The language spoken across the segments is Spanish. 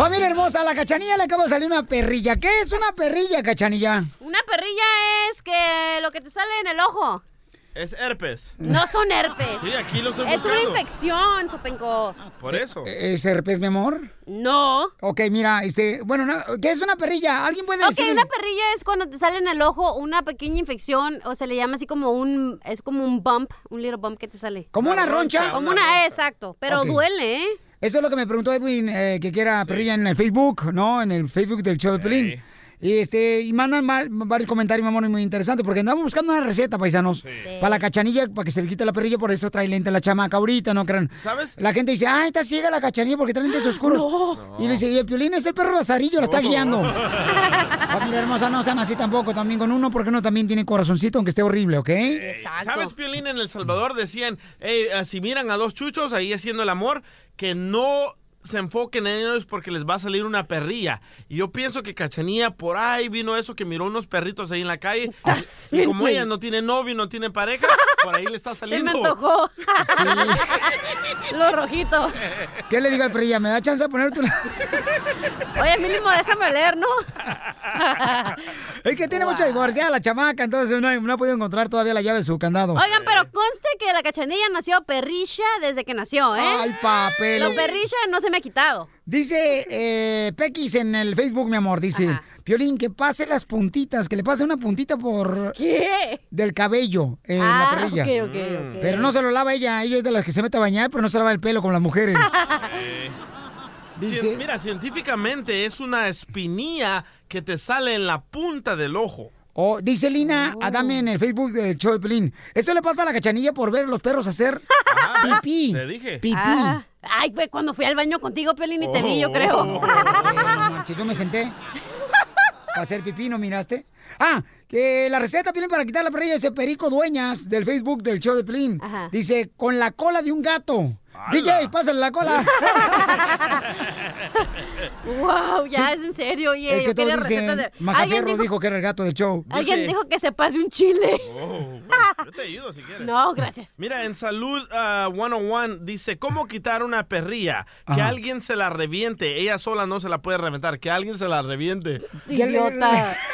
Familia hermosa, a la cachanilla le acaba de salir una perrilla. ¿Qué es una perrilla, cachanilla? Una perrilla es que lo que te sale en el ojo. Es herpes. No son herpes. Sí, aquí lo estoy Es una infección, Sopenco. Por eso. ¿Es herpes, mi amor? No. Ok, mira, este, bueno, no, ¿qué es una perrilla? ¿Alguien puede Ok, decir? una perrilla es cuando te sale en el ojo una pequeña infección, o se le llama así como un, es como un bump, un little bump que te sale. ¿Como una roncha? Como una, exacto, pero Ok. duele, ¿eh? Eso es lo que me preguntó Edwin, eh, que quiera perrilla en el Facebook, ¿no? En el Facebook del show de Pelín. Y, este, y mandan mal- varios comentarios, mi amor, muy interesantes, porque andamos buscando una receta, paisanos, para la cachanilla, para que se le quite la perrilla, por eso trae lente la chamaca ahorita, ¿no crean? ¿Sabes? La gente dice, ay, está ciega la cachanilla porque trae lentes oscuros. Y le dice, y el piolín es el perro lazarillo, la está guiando. Familia hermosa, no sean así tampoco, también con uno, porque uno también tiene corazoncito, aunque esté horrible, ¿ok? ¿Sabes, Piolín? En El Salvador decían, "Ey, eh, si miran a dos chuchos ahí haciendo el amor, que no se enfoquen en ellos porque les va a salir una perrilla. Y yo pienso que Cachanía por ahí vino eso, que miró unos perritos ahí en la calle. y como ella no tiene novio, no tiene pareja, por ahí le está Se saliendo. me antojó. Lo rojito. ¿Qué le digo al perrilla? ¿Me da chance de ponerte una...? Oye, mínimo déjame leer, ¿no? Es que tiene mucha divorciada la chamaca, entonces no, no ha podido encontrar todavía la llave de su candado. Oigan, pero conste que la cachanilla nació perrilla desde que nació, ¿eh? Ay, papel. Lo perrilla no se me ha quitado. Dice eh, Pequis en el Facebook, mi amor, dice, Piolín, que pase las puntitas, que le pase una puntita por... ¿Qué? Del cabello en Ah, la perrilla. ok, ok, ok. Pero no se lo lava ella, ella es de las que se mete a bañar, pero no se lava el pelo como las mujeres. Cien- mira, científicamente es una espinilla que te sale en la punta del ojo. O dice Lina Adame en el Facebook de Pelín. Eso le pasa a la cachanilla por ver a los perros hacer pipí. Te dije. Pipí. Ah, ay, pues cuando fui al baño contigo, Pelín, y te vi, yo creo. Oh, no marches, yo me senté. Para hacer pipí, ¿no miraste? Ah, que la receta, Pelín, para quitar la perrilla dice Perico Dueñas del Facebook del show de Pelín. Dice, con la cola de un gato. DJ, pásale la cola. wow, ya es en serio, oye. es que todos dicen, de- Macafierro dijo, dijo que era el gato del show. alguien dijo que se pase un chile. Oh, Yo te ayudo si quieres. No, gracias. Mira, en Salud ah, 101 dice, ¿cóómo quitar una perrilla? Que alguien se la reviente. Ella sola no se la puede reventar. Que alguien se la reviente. Idiota.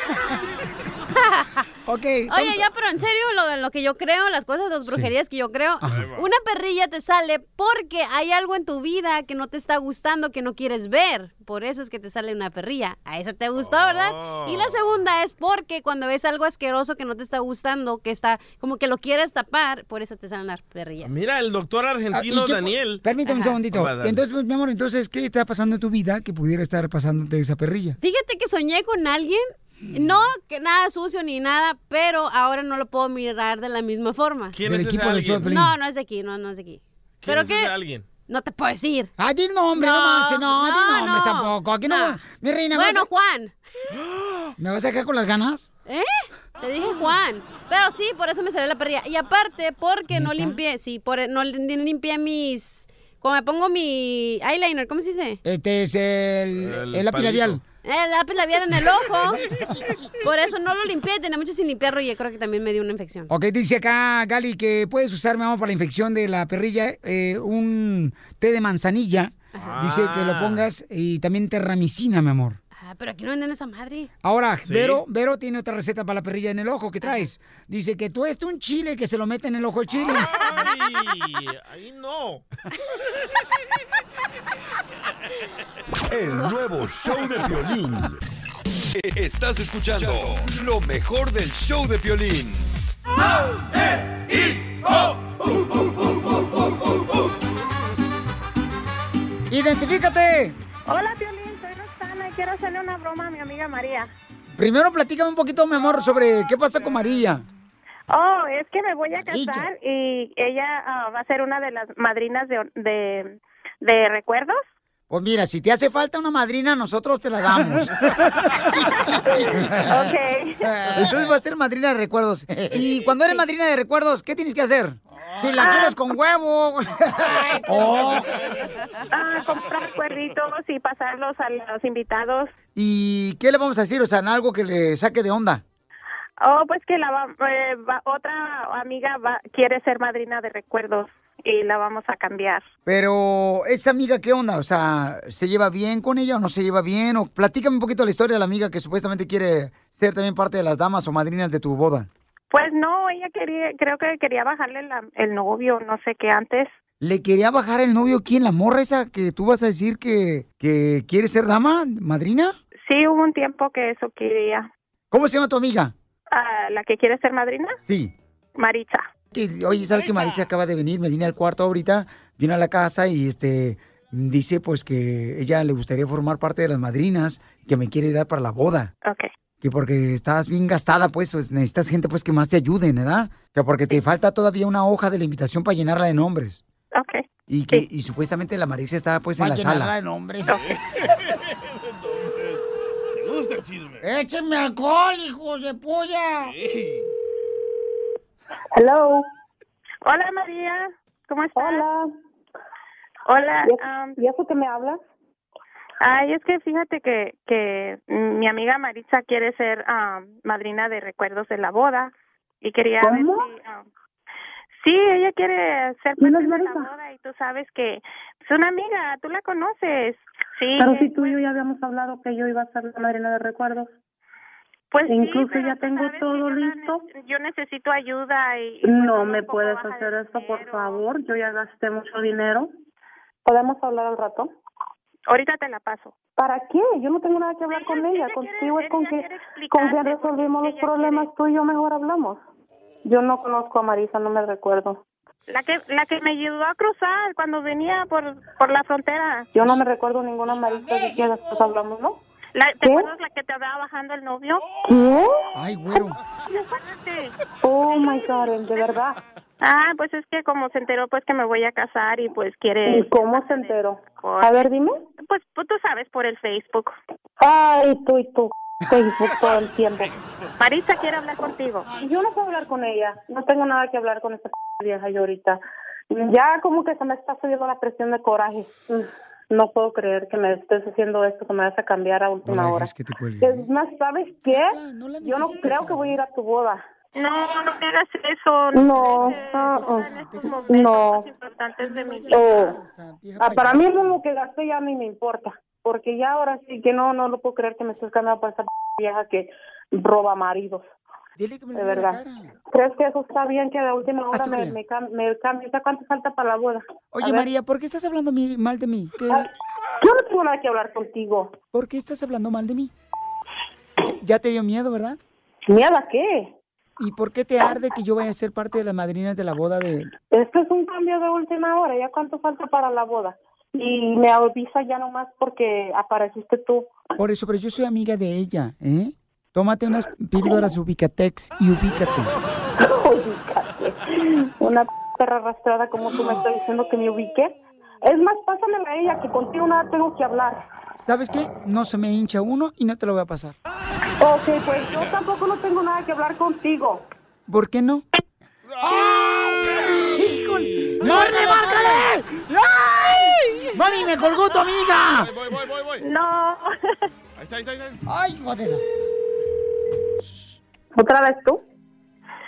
ok. Oye, ya, pero en serio, lo, lo que yo creo, las cosas, las brujerías que yo creo, una perrilla te sale porque hay algo en tu vida que no te está gustando, que no quieres ver. Por eso es que te sale una perrilla. A esa te gustó, ¿verdad? Y la segunda es porque cuando ves algo asqueroso que no te está gustando, que está como que lo quieres tapar, por eso te salen las perrillas. Mira, el doctor argentino Ah, ¿y qué pu- Daniel. Permítame un segundito. Entonces, pues, mi amor, entonces, ¿qué está pasando en tu vida que pudiera estar pasándote esa perrilla? Fíjate que soñé con alguien, no que nada sucio ni nada, pero ahora no lo puedo mirar de la misma forma. ¿Quién Del es ese equipo alguien? Pelín. No, no es de aquí, no, no es de aquí. ¿Quién ¿Pero es qué? ese alguien? No te puedo decir. Ah, di nombre, no, No, marches, no, di no, nombre no. tampoco. Aquí no. No. Mi reina, Bueno, ¿vas Juan. ¿me vas a dejar con las ganas? ¿Eh? Te dije Juan. Pero sí, por eso me salió la perrilla. Y aparte, porque no limpié, sí, por, no lim- limpié mis... Cuando me pongo mi eyeliner, ¿cómo se dice? Este es el, El el lápiz labial. El lápiz labial en el ojo. Por eso no lo limpié, tenía mucho sin limpiarlo y yo creo que también me dio una infección. Ok, dice acá Gali que puedes usar, mi amor, para la infección de la perrilla, eh, un té de manzanilla. Dice que lo pongas y también terramicina, mi amor. Ah, pero aquí no venden esa madre. Ahora, Sí. Vero, Vero tiene otra receta para la perrilla en el ojo que traes. Dice que tú este un chile que se lo mete en el ojo el chile. Ay, ahí no. El nuevo show de Piolín. E- Estás escuchando lo mejor del show de Piolín. ¡Identifícate! Hola, Piolín, soy Roxana y quiero hacerle una broma a mi amiga María. Primero platícame un poquito, mi amor, sobre qué pasa con María. Oh, es que me voy a casar y ella ah, va a ser una de las madrinas de, de, de recuerdos. Pues mira, si te hace falta una madrina, nosotros te la damos. Ok. Entonces va a ser madrina de recuerdos. Y cuando eres madrina de recuerdos, ¿qué tienes que hacer? Si la quieres con huevo. Oh. Ah, comprar cuerritos y pasarlos a los invitados. ¿Y qué le vamos a decir? O sea, en algo que le saque de onda. Oh, pues que la va- eh, va- otra amiga va, quiere ser madrina de recuerdos y la vamos a cambiar. Pero, ¿esa amiga qué onda? O sea, ¿se lleva bien con ella o no se lleva bien? O platícame un poquito la historia de la amiga que supuestamente quiere ser también parte de las damas o madrinas de tu boda. Pues no, ella quería, creo que quería bajarle la- el novio, no sé qué antes. ¿Le quería bajar el novio quién? ¿La morra esa que tú vas a decir que, que quiere ser dama, madrina? Sí, hubo un tiempo que eso quería. ¿Cómo se llama tu amiga? Ah, ¿La que quiere ser madrina? Sí. Maritza. Que- Oye, ¿sabes que Maritza acaba de venir? Me vine al cuarto ahorita, vino a la casa y este dice pues que ella le gustaría formar parte de las madrinas, que me quiere dar para la boda. Ok. Que porque estás bien gastada, pues necesitas gente pues que más te ayude, ¿verdad? Que porque te falta todavía una hoja de la invitación para llenarla de nombres. Ok. Y que y supuestamente la Maritza estaba pues en la sala. ¿Te gusta el chisme? ¡Échenme alcohol, hijos de polla! Hello. Hola, María. ¿Cómo estás? Hola. Hola. ¿Y eso que me hablas? Ay, es que fíjate que, que mi amiga Maritza quiere ser madrina de recuerdos de la boda y quería ver ¿Cómo? si... ah, sí, ella quiere ser ¿Quién parte de la boda y tú sabes que es una amiga, tú la conoces. Sí. Pero si tú y yo ya habíamos hablado que yo iba a ser la madrina de recuerdos. Pues sí, Incluso pero ya tengo todo listo. ne- Yo necesito ayuda y... y pues No me puedes hacer esto, por dinero. favor. Yo ya gasté mucho dinero. ¿Podemos hablar al rato? Ahorita te la paso. ¿Para qué? Yo no tengo nada que hablar con ella. Contigo es con que, quiere con que resolvimos los ella problemas. Tú y yo mejor hablamos. Yo no conozco a Marisa, no me recuerdo. La que la que me ayudó a cruzar cuando venía por por la frontera. Yo no me recuerdo ninguna Marisa de que después hablamos, ¿no? La, ¿Te ¿Qué? acuerdas la que te andaba bajando el novio? ¿Qué? Ay, güero. Oh, my God, de verdad. Ah, pues es que como se enteró pues que me voy a casar y pues quiere... ¿Y cómo se enteró? Por- A ver, dime. Pues, pues tú sabes, por el Facebook. Ay, tú y tú. Facebook todo el tiempo. Marisa quiere hablar contigo. Yo no puedo hablar con ella. No tengo nada que hablar con esta vieja yo ahorita. Ya como que se me está subiendo la presión de coraje. No puedo creer que me estés haciendo esto, que me vas a cambiar a No última hora. dejes que te cuelgue. Es más, ¿sabes qué? no la Yo no creo que voy a ir a tu boda. No, no me hagas eso. No, mereces. ah, ah. En estos momentos No. más importantes de mi vida. Oh. Ah, para mí lo que gasté ya ni me importa. Porque ya ahora sí que no, no lo puedo creer que me estés cambiando por esa vieja que roba maridos. Dile que me De le dé la verdad. cara. ¿Crees que eso está bien que de última hora me, me, me ¿Cuánto falta para la boda? Oye. María, ¿por qué estás hablando mal de mí? ¿Qué- Yo no tengo nada que hablar contigo. ¿Por qué estás hablando mal de mí? Ya te dio miedo, ¿verdad? ¿Miedo a qué? ¿Y por qué te arde que yo vaya a ser parte de las madrinas de la boda de... Esto es un cambio de última hora. ¿Ya cuánto falta para la boda? Y me avisa ya nomás porque apareciste tú. Por eso, pero yo soy amiga de ella, ¿eh? Tómate unas píldoras Ubicatex y ubícate. Ubícate. Una perra arrastrada como tú me estás diciendo que me ubique. Es más, pásamela a ella, que contigo nada tengo que hablar. ¿Sabes qué? No se me hincha uno y no te lo voy a pasar. Ok, pues yo tampoco no tengo nada que hablar contigo. ¿Por qué no? ¡Híjole! ¡Márcale, márcale! ¡Ay! ¡Mami, me colgó tu amiga! Voy, voy, voy, voy. No. Ahí está, ahí está, ahí está. ¡Ay, joder! ¿Otra vez tú?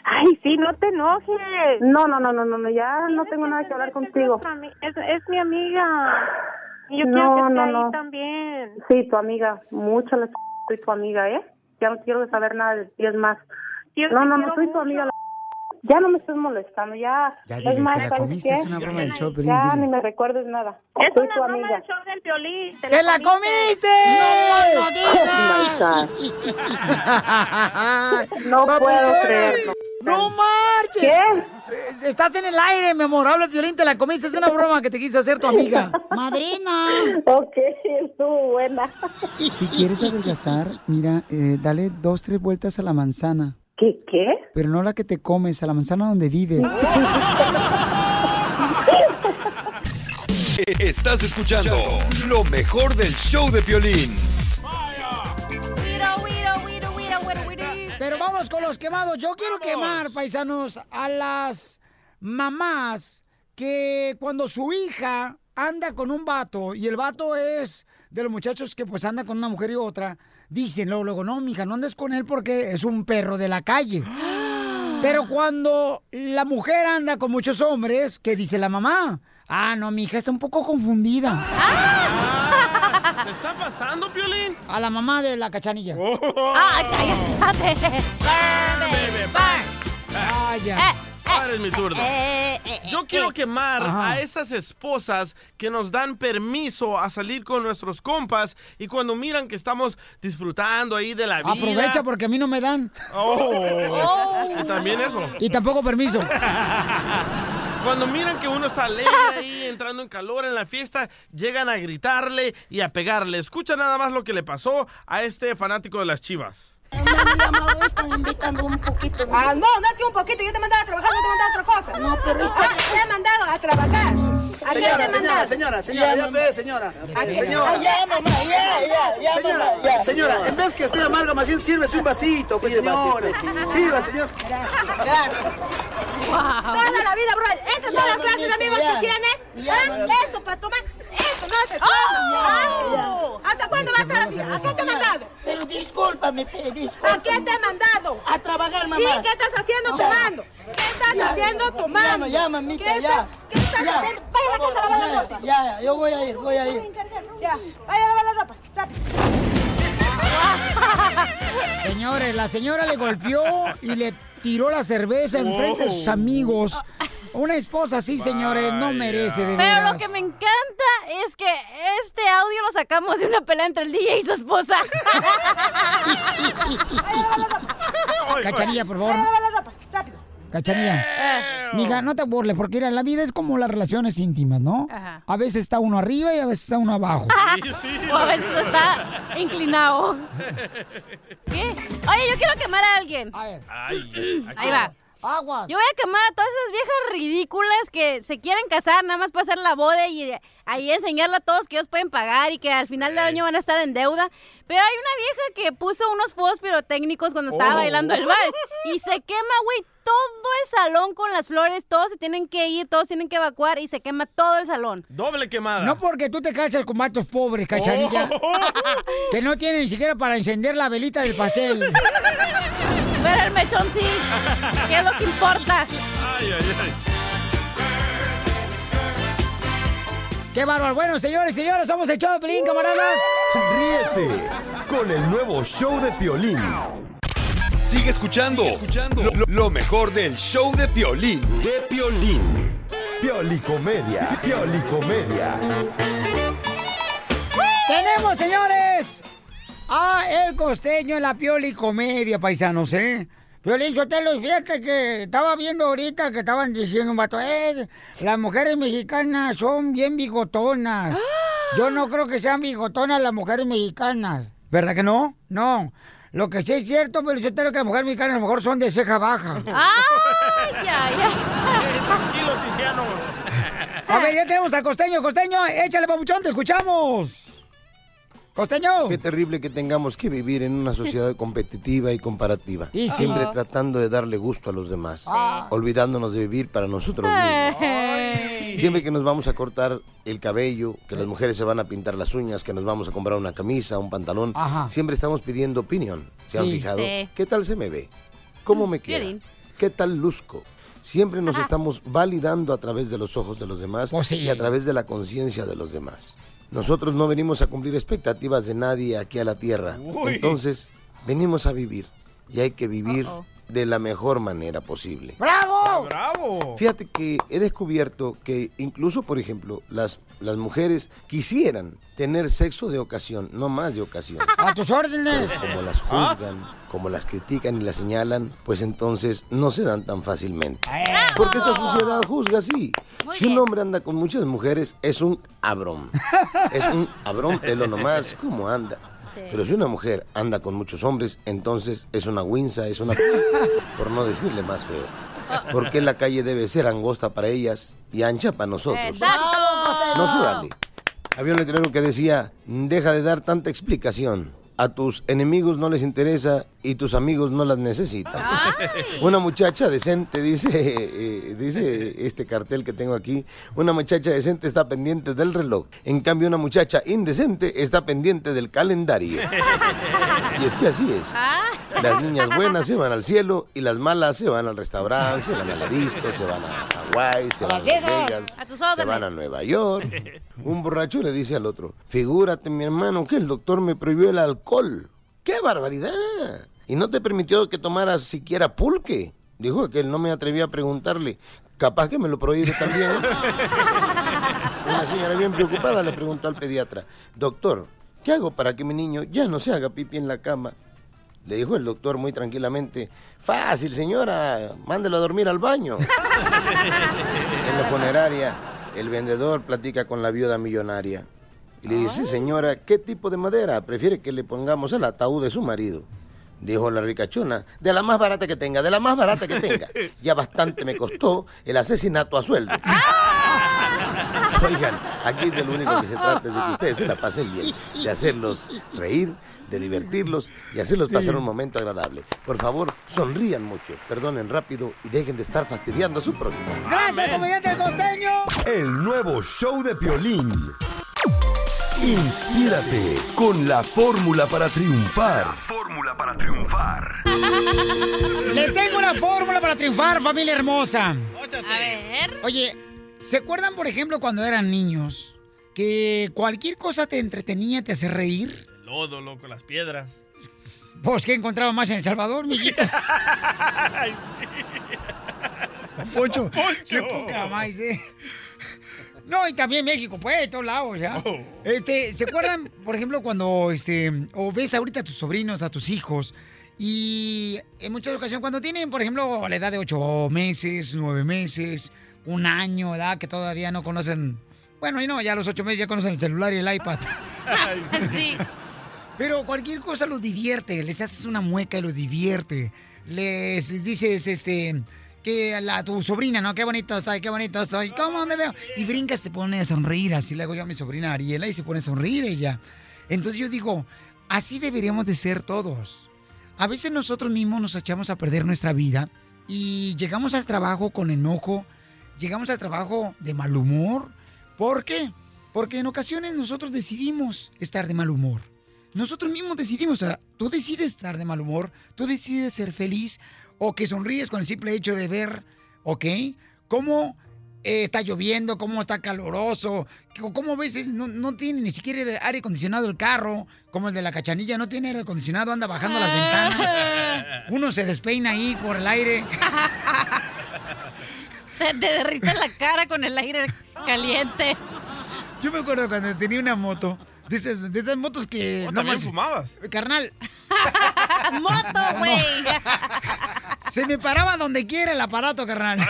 Ay, sí, no te enojes. No, no, no, no, no, no, ya no tengo nada que hablar contigo. Es, es mi amiga. Y yo No, quiero que esté no, ahí no. también. Sí, tu amiga, mucho la soy tu amiga, ¿eh? Ya no quiero saber nada de ti, es más. Yo No, no, no soy tu amiga. la- Ya no me estés molestando, ya. Ya es más, te la ¿sabes comiste, qué? es una broma del show, Pelín, Ya dile. ni me recuerdes nada. Es soy una tu broma amiga. del show del violín. ¡Te la comiste! Oh my God. No puedo creerlo. ¡No marches! ¿Qué? Estás en el aire, mi amorable violín, te la comiste. Es una broma que te quiso hacer tu amiga. ¡Madrina! Ok, estuvo buena. Si quieres adelgazar, mira, eh, dale dos, tres vueltas a la manzana. ¿Qué, qué? Pero no la que te comes, a la manzana donde vives. Estás escuchando lo mejor del show de Piolín. Pero vamos con los quemados. Yo quiero quemar, paisanos, a las mamás que cuando su hija anda con un vato y el vato es de los muchachos que pues anda con una mujer y otra, dicen luego, luego, no, mija, no andes con él porque es un perro de la calle. Pero cuando la mujer anda con muchos hombres, ¿qué dice la mamá? Ah, no, mi hija está un poco confundida. ¿Qué está pasando, Piolín? A la mamá de la cachanilla. ¡Ah, cállate! Bebe, bar. Vaya. Ahora es mi turno. Eh, eh, Yo quiero quemar Ajá. a esas esposas que nos dan permiso a salir con nuestros compas y cuando miran que estamos disfrutando ahí de la vida. Aprovecha porque a mí no me dan. Oh. Y también eso. Y tampoco permiso. Cuando miran que uno está alegre ahí, entrando en calor en la fiesta, llegan a gritarle y a pegarle. Escucha nada más lo que le pasó a este fanático de las chivas. Están invitando un poquito. Ah, no, no es que un poquito. Yo te he mandado a trabajar, no te he mandado a otra cosa. No, pero es ah, te he mandado a trabajar. ¿A qué te he Señora, señora, señora, señora, ya ve, señora. Señora. Ah, ya, mamá, ya, ya, ya, Señora, mamá, ya, señora, en vez que esté amarga, más bien sírvese un vasito, pues, señora. Sirva, señor. Gracias. Toda la vida, bro. Estas son las clases de amigos que tienes. ¿Ah? Esto para tomar. Esto no se toma. ¿Hasta cuándo va a estar así? ¿A qué te he mandado? Pero ¿A qué te he mandado? A trabajar, mamá. ¿Y qué estás haciendo Ya. tomando? ¿Qué estás Ya. haciendo tomando? Llama, ya, mamita, ¿Qué ya. estás- ¿Qué estás Ya. haciendo? Vaya a la casa a lavar la Ya, ropa. Ya, ya, yo voy a ir, voy a ir. Ya, vaya a lavar la ropa. Rápido. Señores, la señora le golpeó y le tiró la cerveza enfrente de sus amigos. Una esposa así, señores, no merece de Pero veras. lo que me encanta es que este audio lo sacamos de una pelea entre el DJ y su esposa. Cachanilla, por favor. A. Cachanilla. Mija, no te burles, porque mira, la vida es como las relaciones íntimas, ¿no? Ajá. A veces está uno arriba y a veces está uno abajo. o a veces está inclinado. ¿Qué? Oye, yo quiero quemar a alguien. Ay, Ahí va. Aguas. Yo voy a quemar a todas esas viejas ridículas que se quieren casar nada más para hacer la boda y ahí enseñarle a todos que ellos pueden pagar y que al final del año van a estar en deuda. Pero hay una vieja que puso unos fuegos pirotécnicos cuando estaba Oh. bailando el vals y se quema, güey, todo el salón con las flores. Todos se tienen que ir, todos tienen que evacuar y se quema todo el salón. Doble quemada. No porque tú te casas con vatos pobres, cachanilla. Oh. Que no tienen ni siquiera para encender la velita del pastel. Pero el mechón sí, que es lo que importa. Ay, ay, ay. ¡Qué bárbaro! Bueno, señores y señores, somos el show de Pelín, camaradas. Ríete con el nuevo show de Piolín. Sigue escuchando, Lo, lo- lo mejor del show de Piolín. De Piolín. Piolicomedia. Piolicomedia. Tenemos, señores, a El Costeño en la Pioli Comedia, paisanos, ¿eh? Piolín Sotelo, fíjate que estaba viendo ahorita que estaban diciendo un vato, eh, las mujeres mexicanas son bien bigotonas. Yo no creo que sean bigotonas las mujeres mexicanas. ¿Verdad que no? No. Lo que sí es cierto, Piolín Sotelo, que las mujeres mexicanas a lo mejor son de ceja baja. ¡Ay, ya, ya! Tranquilo, Tiziano. A ver, ya tenemos al Costeño. Costeño, échale, papuchón, te escuchamos. Costeño. Qué terrible que tengamos que vivir en una sociedad competitiva y comparativa. Y. Siempre tratando de darle gusto a los demás. Ah. Olvidándonos de vivir para nosotros mismos. Siempre que nos vamos a cortar el cabello, que las mujeres se van a pintar las uñas, que nos vamos a comprar una camisa, un pantalón, Ajá. siempre estamos pidiendo opinión. ¿Se han fijado? Sí. ¿Qué tal se me ve? ¿Cómo me queda? ¿Qué tal luzco? Siempre nos estamos validando a través de los ojos de los demás Pues y a través de la conciencia de los demás. Nosotros no venimos a cumplir expectativas de nadie aquí a la tierra. Uy. Entonces, venimos a vivir y hay que vivir de la mejor manera posible. ¡Bravo! ¡Bravo! Fíjate que he descubierto que incluso, por ejemplo, las, las mujeres quisieran tener sexo de ocasión, no más de ocasión. A tus órdenes. Pero como las juzgan, como las critican y las señalan, pues entonces no se dan tan fácilmente. Porque esta sociedad juzga así. Muy Si un hombre anda con muchas mujeres, es un abrón. Es un abrón pelo nomás, como anda. Sí. Pero si una mujer anda con muchos hombres, entonces es una winza, es una... por no decirle más feo. Porque la calle debe ser angosta para ellas y ancha para nosotros. Exacto. No se vale. Había un letrero que decía, deja de dar tanta explicación. A tus enemigos no les interesa y tus amigos no las necesitan. Una muchacha decente, dice, eh, dice este cartel que tengo aquí, una muchacha decente está pendiente del reloj. En cambio, una muchacha indecente está pendiente del calendario. Y es que así es. Las niñas buenas se van al cielo y las malas se van al restaurante, se van a la disco, se van a Hawái, se van a Las Vegas. A se van a Nueva York. Un borracho le dice al otro, figúrate mi hermano que el doctor me prohibió el alcohol. ¡Qué barbaridad! Y no te permitió que tomaras siquiera pulque. Dijo que él no me atrevía a preguntarle. Capaz que me lo prohíbe también. Una señora bien preocupada le preguntó al pediatra, doctor, ¿qué hago para que mi niño ya no se haga pipí en la cama? Le dijo el doctor muy tranquilamente, fácil señora, mándelo a dormir al baño. en la funeraria, el vendedor platica con la viuda millonaria y le dice, señora, ¿qué tipo de madera prefiere que le pongamos al ataúd de su marido? Dijo la ricachona, de la más barata que tenga, de la más barata que tenga. Ya bastante me costó el asesinato a sueldo. Oigan, aquí de lo único que se trata es de que ustedes se la pasen bien, de hacerlos reír, de divertirlos y hacerlos pasar un momento agradable. Por favor, sonrían mucho, perdonen rápido y dejen de estar fastidiando a su prójimo. ¡Gracias, comediante el costeño! El nuevo show de Piolín. Inspírate con la fórmula para triunfar. Fórmula para triunfar. Les tengo una fórmula para triunfar, familia hermosa. A ver. Oye, ¿se acuerdan, por ejemplo, cuando eran niños? Que cualquier cosa te entretenía, te hace reír. El lodo, loco, las piedras. Pues, ¿qué encontraba más en El Salvador, mijito? Ay, Don Poncho. Poncho. Qué poca más, ¿eh? No, y también México, pues, de todos lados, ¿ya? Oh. Este, ¿se acuerdan, por ejemplo, cuando, este, o ves ahorita a tus sobrinos, a tus hijos, y en muchas ocasiones, cuando tienen, por ejemplo, la edad de ocho meses, nueve meses, un año, edad que todavía no conocen, bueno, y no, ya a los ocho meses ya conocen el celular y el iPad. sí. Pero cualquier cosa los divierte, les haces una mueca y los divierte. Les dices, este, que la, tu sobrina, ¿no? Qué bonito soy, qué bonito soy. ¿Cómo me veo? Y brinca, se pone a sonreír. Así le hago yo a mi sobrina Ariela y se pone a sonreír ella. Entonces yo digo, así deberíamos de ser todos. A veces nosotros mismos nos echamos a perder nuestra vida y llegamos al trabajo con enojo, llegamos al trabajo de mal humor. ¿Por qué? Porque en ocasiones nosotros decidimos estar de mal humor. Nosotros mismos decidimos, o sea, tú decides estar de mal humor, tú decides ser feliz o que sonríes con el simple hecho de ver, ¿ok? Cómo eh, está lloviendo, cómo está caloroso, cómo a veces no, no tiene ni siquiera aire acondicionado el carro, como el de la cachanilla, no tiene aire acondicionado, anda bajando las ventanas. Uno se despeina ahí por el aire. Se te derrite la cara con el aire caliente. Yo me acuerdo cuando tenía una moto, de esas, de esas motos que... ¿O también más- fumabas? Carnal. ¡Moto, güey! Se me paraba donde quiera el aparato, carnal.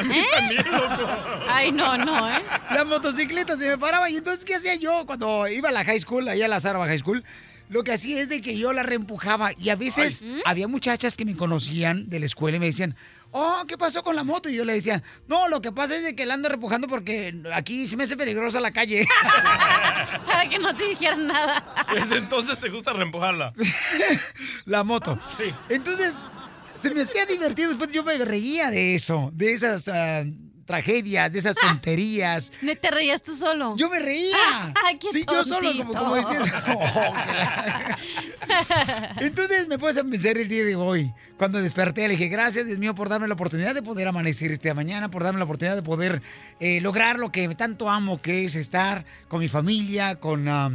Ay, no, no, ¿eh? La motocicleta se me paraba. Y entonces, ¿qué hacía yo cuando iba a la high school, allá a la High School? Lo que hacía es de que yo la reempujaba. Y a veces había muchachas que me conocían de la escuela y me decían, oh, ¿qué pasó con la moto? Y yo le decía, no, lo que pasa es de que la ando reempujando porque aquí se me hace peligrosa la calle. Para que no te dijeran nada. Desde entonces te gusta reempujarla. la moto. Sí. Entonces, se me hacía divertido. Después yo me reía de eso, de esas ah, tragedias, de esas tonterías. ¿No te reías tú solo? Yo me reía. Qué sí, yo solo, como, como. "Oh, que la-". Entonces me puse a pensar el día de hoy. Cuando desperté, le dije, gracias, Dios mío, por darme la oportunidad de poder amanecer esta mañana, por darme la oportunidad de poder eh, lograr lo que tanto amo, que es estar con mi familia, con, ah,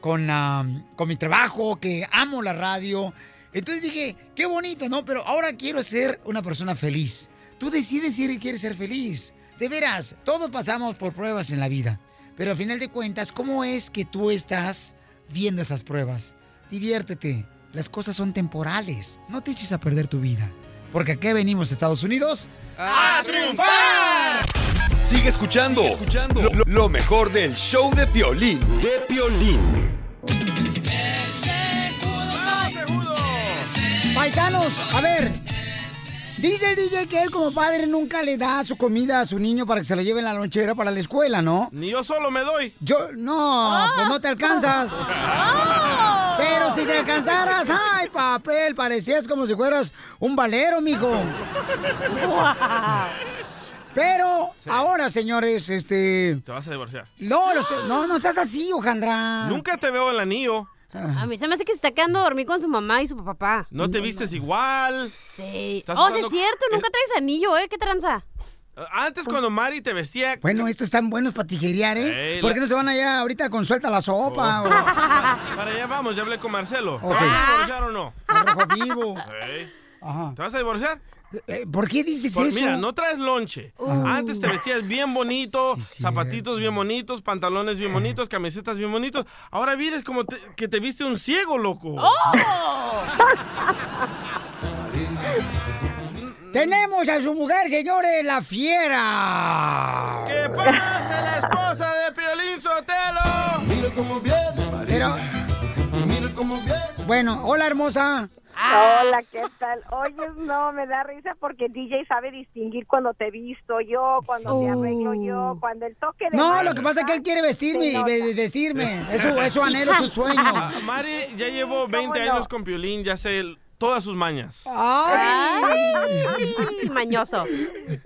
con, ah, con mi trabajo, que amo la radio. Entonces dije, qué bonito, ¿no? Pero ahora quiero ser una persona feliz. Tú decides si quieres ser feliz. De veras, todos pasamos por pruebas en la vida. Pero al final de cuentas, ¿cómo es que tú estás viendo esas pruebas? Diviértete. Las cosas son temporales. No te eches a perder tu vida. Porque aquí venimos, Estados Unidos, a triunfar. Sigue escuchando, Lo, lo- lo mejor del show de Piolín. De Piolín. Paisanos, a ver. Dice el DJ que él como padre nunca le da su comida a su niño para que se la lleve en la lonchera para la escuela, ¿no? Ni yo solo me doy. Yo, no, pues no te alcanzas. Pero si te alcanzaras, ay, papel, parecías como si fueras un valero, mijo. Pero ahora, señores, este... Te vas a divorciar. No, los te- no, no seas así, Ojandra. Nunca te veo el anillo. A mí se me hace que se está quedando a dormir con su mamá y su papá. No te vistes igual. Sí. Estás Oh, sí es cierto, nunca traes anillo, ¿eh? ¿Qué tranza? Antes cuando Mari te vestía... Bueno, estos están buenos para tijerear, ¿eh? Ey, ¿Por la- qué no se van allá ahorita con suelta la sopa? o- Para allá vamos, ya hablé con Marcelo. Ok. ¿Te vas a divorciar o no? rojo vivo. Ey. Ajá. ¿Te vas a divorciar? Eh, ¿Por qué dices Por- eso? Mira, no traes lonche. Uh. Antes te vestías bien bonito, zapatitos bien bonitos, pantalones bien bonitos, camisetas bien bonitos. Ahora vienes como te- que te viste un ciego, loco. ¡Oh! Tenemos a su mujer, señores, la fiera. ¿Qué pasa, la esposa de Piolín Sotelo? Mira cómo viene, Pero, mira cómo viene. bueno, hola, hermosa. Hola, ¿qué tal? Oye, no, me da risa porque DJ sabe distinguir cuando te visto yo, cuando me arreglo yo, cuando el toque de... No, Mari lo que pasa es que él quiere vestirme y vestirme. Es su, es su anhelo, su sueño. Ah, Mari ya llevo 20 no? años con Piolín, ya sé el- todas sus mañas. Ay. mañoso.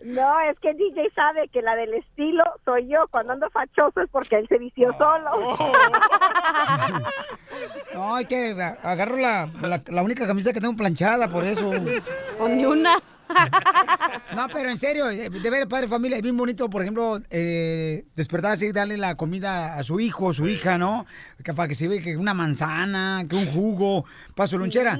No, es que DJ sabe que la del estilo soy yo. Cuando ando fachoso es porque él se vistió solo. No, hay que agarro la, la, la única camisa que tengo planchada, por eso. O ni una. No, pero en serio, eh, de ver padre familia, es bien bonito, por ejemplo, eh, despertarse y darle la comida a su hijo o su hija, ¿no? Que para que se ve que una manzana, que un jugo, para su lonchera.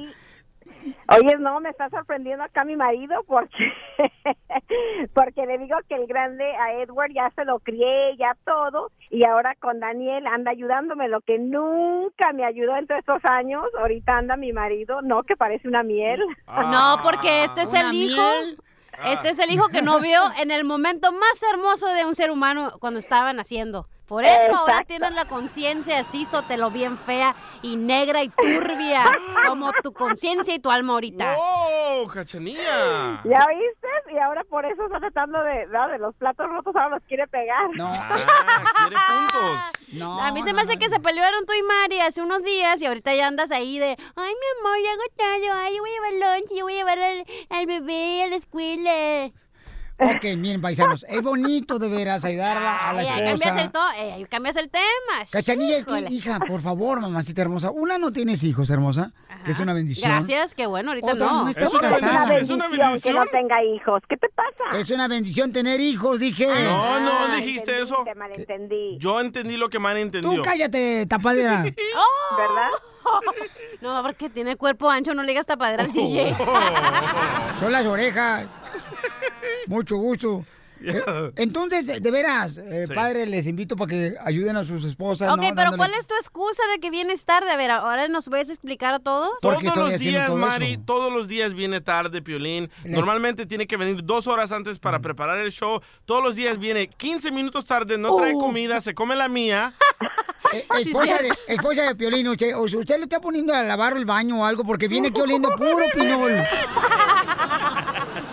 Oye, no, me está sorprendiendo acá mi marido porque porque le digo que el grande a Edward ya se lo crié, ya todo, y ahora con Daniel anda ayudándome, lo que nunca me ayudó en todos estos años, ahorita anda mi marido, no, que parece una miel. No, porque este es el hijo. miel. Este es el hijo que no vio en el momento más hermoso de un ser humano cuando estaba naciendo. Por eso ahora tienes la conciencia así, sotelo bien fea y negra y turbia, como tu conciencia y tu alma ahorita. ¡Oh, cachanilla! ¿Ya oíste? Y ahora por eso está tratando de, ¿no? de los platos rotos, ahora los quiere pegar. No, Ah, quiere puntos. no. A mí se no, me hace no, que se pelearon tú y Mari hace unos días y ahorita ya andas ahí de, ay, mi amor, ya hago ay, yo voy a llevar lunch, yo voy a llevar al, al bebé a la escuela. Ok, miren, paisanos, es bonito de veras ayudar a la, a la Ay, ahí cambias el, esposa. to eh, cambias el tema. Cachanilla, es que, hija, por favor, mamacita hermosa. Una, no tienes hijos, hermosa, que es una bendición. Gracias, qué bueno, ahorita Otra, no. no estás Es una casada. bendición, es una que no bendición. tenga hijos. ¿Qué te pasa? Es una bendición tener hijos, dije. No, no Ah, dijiste entendí, eso. Te malentendí. Yo entendí lo que Tú entendió. cállate, tapadera. ¿Verdad? No, porque tiene cuerpo ancho, no le digas tapadera al DJ. Son las orejas. Mucho gusto. Eh, Entonces, de veras, eh, Sí. padre, les invito para que ayuden a sus esposas. ok, ¿no? pero Dándoles- ¿cuál es tu excusa de que vienes tarde? A ver, ahora nos puedes explicar a todos. ¿Por qué Todos los días, todo Mari, eso? todos los días viene tarde, Piolín. Le- Normalmente tiene que venir dos horas antes para preparar el show. Todos los días viene 15 minutos tarde, no Oh. trae comida, se come la mía. Eh, esposa, de, esposa de Piolín, usted, o sea, usted le está poniendo a lavar el baño o algo porque viene aquí oliendo puro pinol.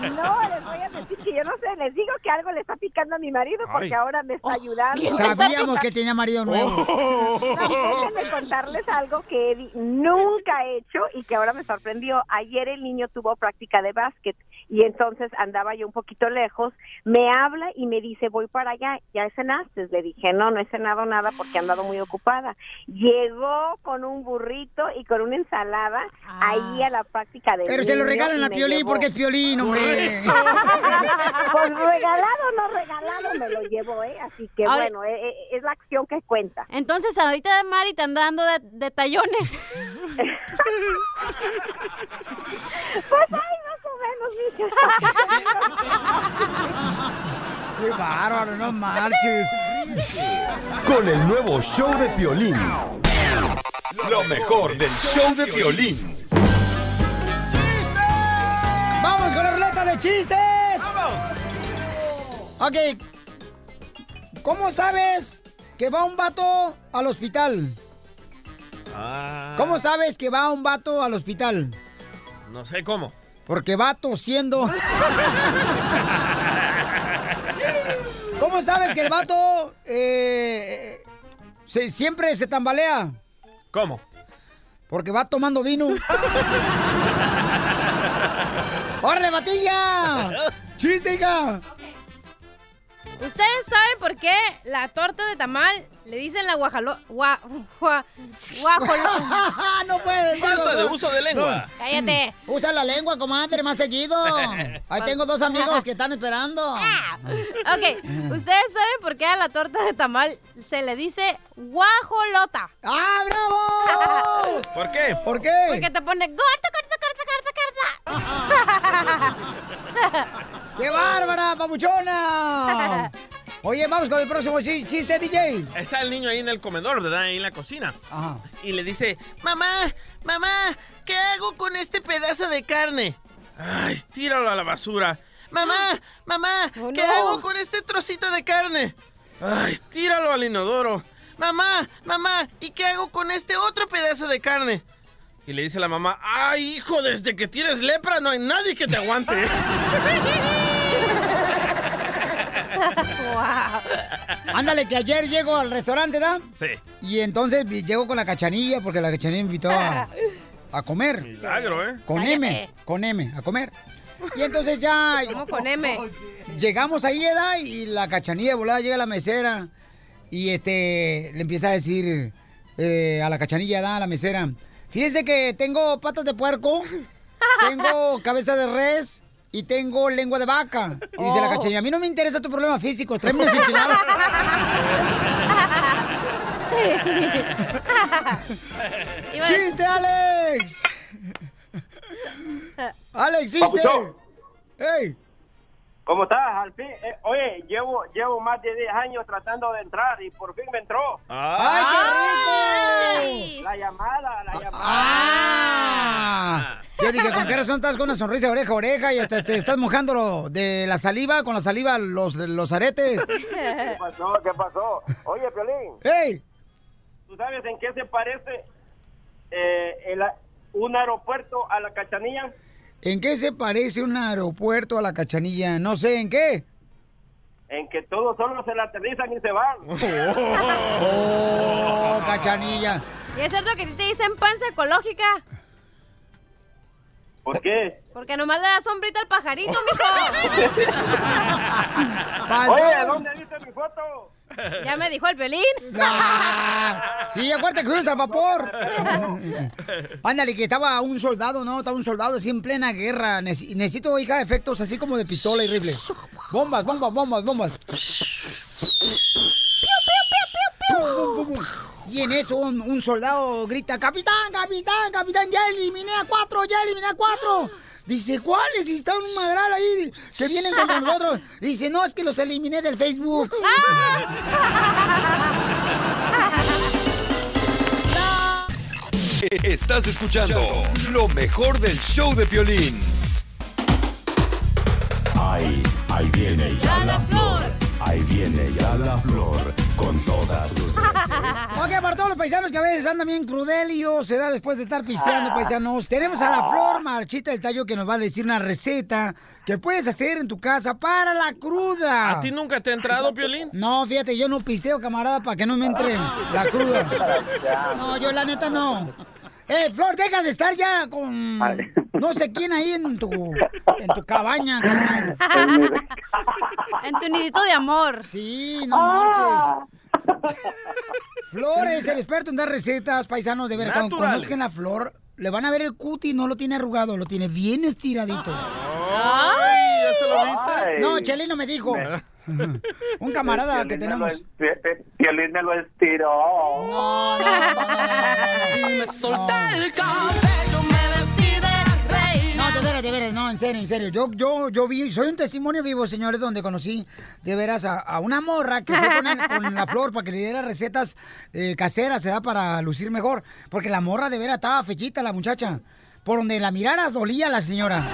No, les voy a decir que yo no sé, les digo que algo le está picando a mi marido porque Ay. ahora me está ayudando. Sabíamos que tenía marido nuevo. Oh. No, déjenme contarles algo que Eddie nunca ha hecho y que ahora me sorprendió. Ayer el niño tuvo práctica de básquet y entonces andaba yo un poquito lejos. Me habla y me dice, voy para allá. ¿Ya cenaste? Le dije, no, no he cenado nada porque he andado muy ocupada. Llegó con un burrito y con una ensalada ahí a la práctica de Pero se lo regalan a Piolín porque es Piolín, hombre. Pues regalado no regalado me lo llevó, ¿eh? Así que Ahora- bueno, eh, eh, es la acción que cuenta. Entonces, ahorita Mari te anda dando de, de tallones. Pues ay, más o menos, mija. Qué bárbaro, no marches. Con el nuevo show de Piolín. Lo mejor del show de Piolín. ¡Vamos con la ruleta de chistes! Ok. ¿Cómo sabes que va un vato al hospital? Ah, ¿Cómo sabes que va un vato al hospital? No sé cómo. Porque va tosiendo. ¿Cómo sabes que el vato eh, se- siempre se tambalea? ¿Cómo? Porque va tomando vino. ¡Órale, batilla! ¡Chiste, hija! ¿Ustedes saben por qué la torta de tamal le dicen la guajalo... Gua, gua- guajolo? no puede ser. Falta de uso de lengua. No. Cállate. Usa la lengua, comadre, más seguido. Ahí tengo dos amigos que están esperando. Ok, ¿ustedes saben por qué a la torta de tamal se le dice guajolota? ¡Ah, bravo! ¿Por qué? ¿Por qué? Porque te pone corta, corta, corta, corta, corta. ¡Qué bárbara, papuchona! Oye, vamos con el próximo chi- chiste, DJ. Está el niño ahí en el comedor, ¿verdad? Ahí en la cocina. Ajá. Y le dice, mamá, mamá, ¿qué hago con este pedazo de carne? Ay, tíralo a la basura. Mamá, mamá, ¿qué no. hago con este trocito de carne? Ay, tíralo al inodoro. Mamá, mamá, ¿y qué hago con este otro pedazo de carne? Y le dice la mamá, ay, hijo, desde que tienes lepra no hay nadie que te aguante. Ándale, que ayer llego al restaurante, ¿da? Sí. Y entonces llego con la cachanilla, porque la cachanilla me invitó a, a comer. Milagro, ¿eh? Con Cállate. M, con M, a comer. Y entonces ya... ¿Cómo con M? Llegamos ahí, ¿verdad? Y la cachanilla de volada llega a la mesera y este le empieza a decir eh, a la cachanilla, ¿verdad? A la mesera. Fíjese que tengo patas de puerco, tengo cabeza de res y tengo lengua de vaca. Y dice la Oh. cachanilla, a mí no me interesa tu problema físico, tráeme unas enchiladas. ¡Chiste, Alex! ¡Alex, chiste! ¡Ey! ¿Cómo estás? Al fin, eh, oye, llevo, llevo más de 10 años tratando de entrar y por fin me entró. ¡Ay, qué rico! La llamada, la llamada. ¡Ah! Yo dije, ¿con qué razón estás con una sonrisa de oreja a oreja y hasta te estás mojando de la saliva, con la saliva los, los aretes? ¿Qué pasó? ¿Qué pasó? Oye, Piolín, ¡Ey! ¿tú sabes en qué se parece eh, el un aeropuerto a la cachanilla? ¿En qué se parece un aeropuerto a la cachanilla? No sé, ¿en qué? En que todos solo se la aterrizan y se van. ¡Oh, cachanilla! ¿Y es cierto que a ti te dicen panza ecológica? ¿Por qué? Porque nomás le da sombrita al pajarito, mijo. Oye, ¿dónde viste mi foto? Ya me dijo el pelín. Ah, sí, acuérdate que fuimos al vapor. Ándale, que estaba un soldado, ¿no? Estaba un soldado así en plena guerra. Necesito, hija, efectos así como de pistola y rifle. Bombas, bombas, bombas, bombas. Y en eso un, un soldado grita, capitán, capitán, capitán, ya eliminé a cuatro, ya eliminé a cuatro. Dice, ¿cuáles? Si está un madral ahí que vienen contra nosotros. Dice, no, es que los eliminé del Facebook. Estás escuchando lo mejor del show de Piolín. Ahí, ahí viene ya la flor. Ahí viene ya la flor con todas sus Ok, para todos los paisanos que a veces andan bien crudelio, se da después de estar pisteando, paisanos. Tenemos a la Flor Marchita del Tallo que nos va a decir una receta que puedes hacer en tu casa para la cruda. ¿A ti nunca te ha entrado, Piolín? No, fíjate, yo no pisteo, camarada, para que no me entre la cruda. No, yo la neta no. Eh, Flor, deja de estar ya con no sé quién ahí en tu, en tu cabaña, carnal. En tu nidito de amor. Sí, no marches. Flor es el experto en dar recetas, paisanos, de ver, cuando conozcan la flor, le van a ver el cuti, no lo tiene arrugado, lo tiene bien estiradito. Ay, ¿ya se lo viste? No, Chelino me dijo. Un camarada que tenemos. Piolín me lo estiró. No, no, no, no, solté No. el cabello, me vestí de reina. No, de veras, de veras, no, en serio, en serio. Yo, yo, yo vi, soy un testimonio vivo, señores, donde conocí de veras a, a una morra que fue con, con la flor para que le diera recetas eh, caseras, se da para lucir mejor. Porque la morra de veras estaba fechita, la muchacha. Por donde la miraras dolía la señora.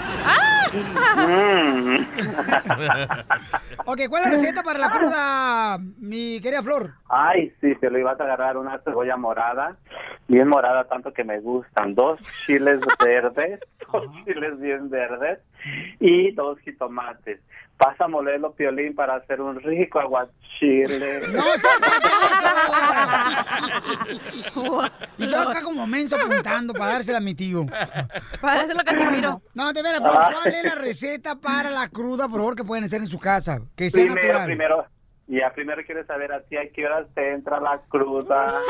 Mm. Ok, ¿cuál es la receta para la cruda, mi querida Flor? Ay, sí, se lo ibas a agarrar una cebolla morada, bien morada, tanto que me gustan. Dos chiles verdes, dos chiles bien verdes y dos jitomates. Vas a molerlo, Piolín, para hacer un rico aguachile. ¡No Y yo acá como menso apuntando para dársela a mi tío. Para dársela a Casimiro. No, de veras, ¿cuál es la receta para la cruda, por favor, que pueden hacer en su casa? Que sea Primero, natural. primero, ya primero quiero saber a ti a qué horas te entra la cruda.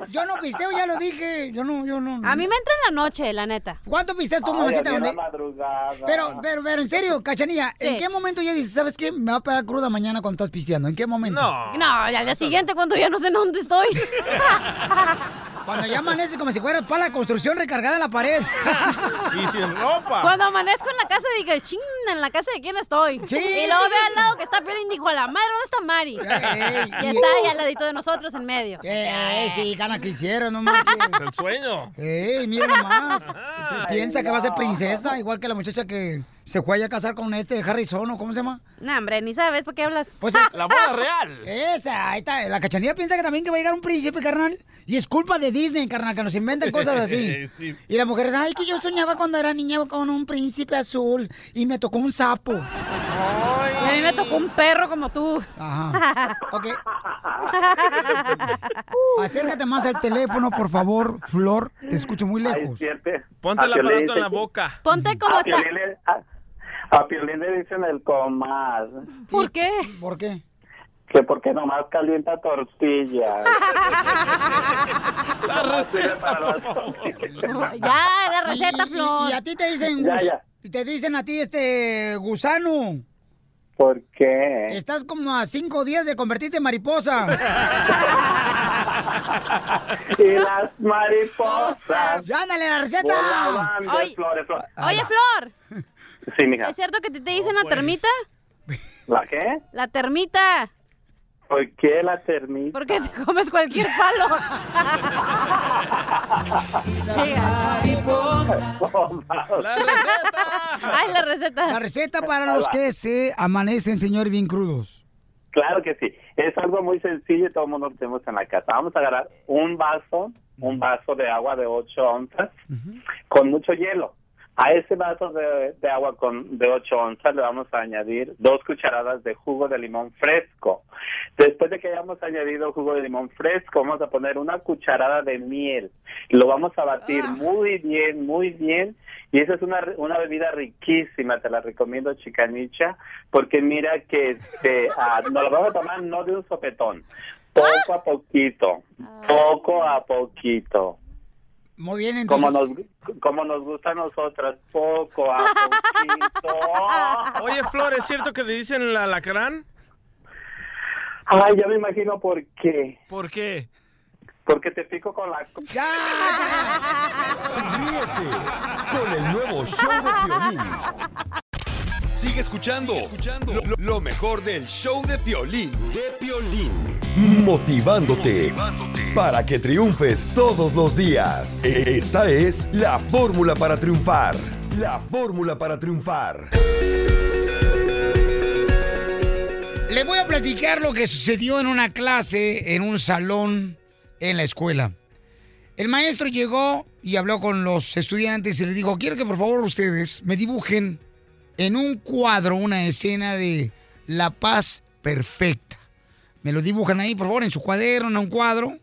No, yo no pisteo, ya lo dije. Yo no, yo no. A mí me entra en la noche, la neta. ¿Cuánto pisteas tú, mamacita? a mí en la ¿Dónde- madrugada. Pero, pero, pero, en serio, Cachanilla, ¿en qué momento ya dices, sabes qué? Me va a pegar cruda mañana cuando estás pisteando. ¿En qué momento? No. No, y al día siguiente cuando ya no sé dónde estoy. Cuando ya amanece como si fueras para la construcción recargada en la pared. Y sin ropa. Cuando amanezco en la casa digo, ching, ¿en la casa de quién estoy? Sí. Y luego veo al lado que está Piolín y digo, a la madre, ¿dónde está Mari? Ey, y y- está ahí al ladito de nosotros en medio. Eh, sí, gana quisiera, no manches. El sueño. Ey, mira nomás. Piensa que va a ser princesa, igual que la muchacha que se fue a casar con este Harrison, ¿o cómo se llama? No, hombre, ni sabes por qué hablas. Pues La boda real. Esa, ahí está. La cachanilla piensa que también que va a llegar un príncipe, carnal. Y es culpa de Disney, carnal, que nos inventan cosas así. Sí. Y la mujer dice, ay, que yo soñaba cuando era niña con un príncipe azul y me tocó un sapo. Y a mí me tocó un perro como tú. Ajá. Ok. Acércate más al teléfono, por favor, Flor. Te escucho muy Ay, lejos. siempre. Ponte el aparato en la boca. Ponte como a está. A- Piolín le dicen el comal. ¿Por qué? ¿Por qué? Que porque nomás calienta tortillas. La receta. Ya, la receta, Y- y- Flor. Y, a ti te dicen, Ya, y te dicen a ti, este, gusano. ¿Por qué? Estás como a cinco días de convertirte en mariposa. Y las mariposas. ¡Ya, ándale la receta! flores, flores. Oye, Flor, Sí, mija. ¿es cierto que te, te dicen la termita? ¿La qué? La termita. ¿Por qué la termita? Porque te comes cualquier palo. La receta. Ay, la receta. La receta para los que se amanecen, señor, bien crudos. Claro que sí. Es algo muy sencillo y todo el mundo lo tenemos en la casa. Vamos a agarrar un vaso, un vaso de agua de 8 onzas con mucho hielo. A ese vaso de, de agua con de 8 onzas le vamos a añadir dos cucharadas de jugo de limón fresco. Después de que hayamos añadido jugo de limón fresco, vamos a poner una cucharada de miel. Lo vamos a batir muy bien, muy bien. Y esa es una, una bebida riquísima, te la recomiendo, chicanicha, porque mira que este, ah, nos lo vamos a tomar no de un sopetón, poco a poquito, poco a poquito. Muy bien, Como entonces. nos, como nos gusta a nosotras, poco a poquito. Oye, Flor, ¿es cierto que te dicen el alacrán? Ay, ya me imagino por qué. ¿Por qué? Porque te pico con la... Ríete con el nuevo show de Piolín. Sigue escuchando, Lo, lo- lo mejor del show de Piolín, de Piolín. Motivándote para que triunfes todos los días. E- Esta es la fórmula para triunfar. La fórmula para triunfar. Le voy a platicar lo que sucedió en una clase, en un salón, en la escuela. El maestro llegó y habló con los estudiantes y les dijo, quiero que por favor ustedes me dibujen en un cuadro una escena de la paz perfecta. Me lo dibujan ahí, por favor, en su cuaderno, en un cuadro.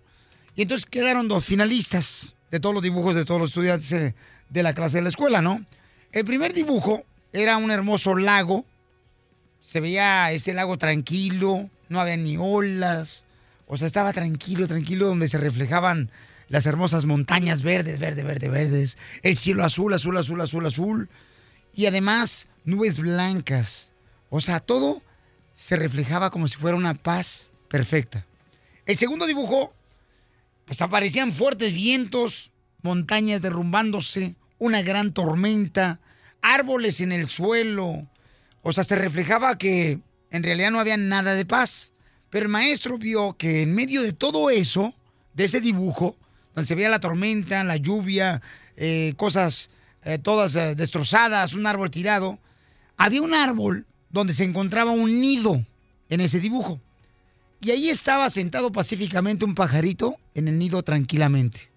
Y entonces quedaron dos finalistas de todos los dibujos de todos los estudiantes eh, de la clase de la escuela, ¿no? El primer dibujo era un hermoso lago se veía ese lago tranquilo, no había ni olas, o sea, estaba tranquilo, tranquilo, donde se reflejaban las hermosas montañas verdes, verde, verde, verdes, el cielo azul, azul, azul, azul, azul, y además nubes blancas, o sea, todo se reflejaba como si fuera una paz perfecta. El segundo dibujo, pues aparecían fuertes vientos, montañas derrumbándose, una gran tormenta, árboles en el suelo, o sea, se reflejaba que en realidad no había nada de paz. Pero el maestro vio que en medio de todo eso, de ese dibujo, donde se veía la tormenta, la lluvia, eh, cosas eh, todas eh, destrozadas, un árbol tirado. Había un árbol donde se encontraba un nido en ese dibujo. Y ahí estaba sentado pacíficamente un pajarito en el nido tranquilamente.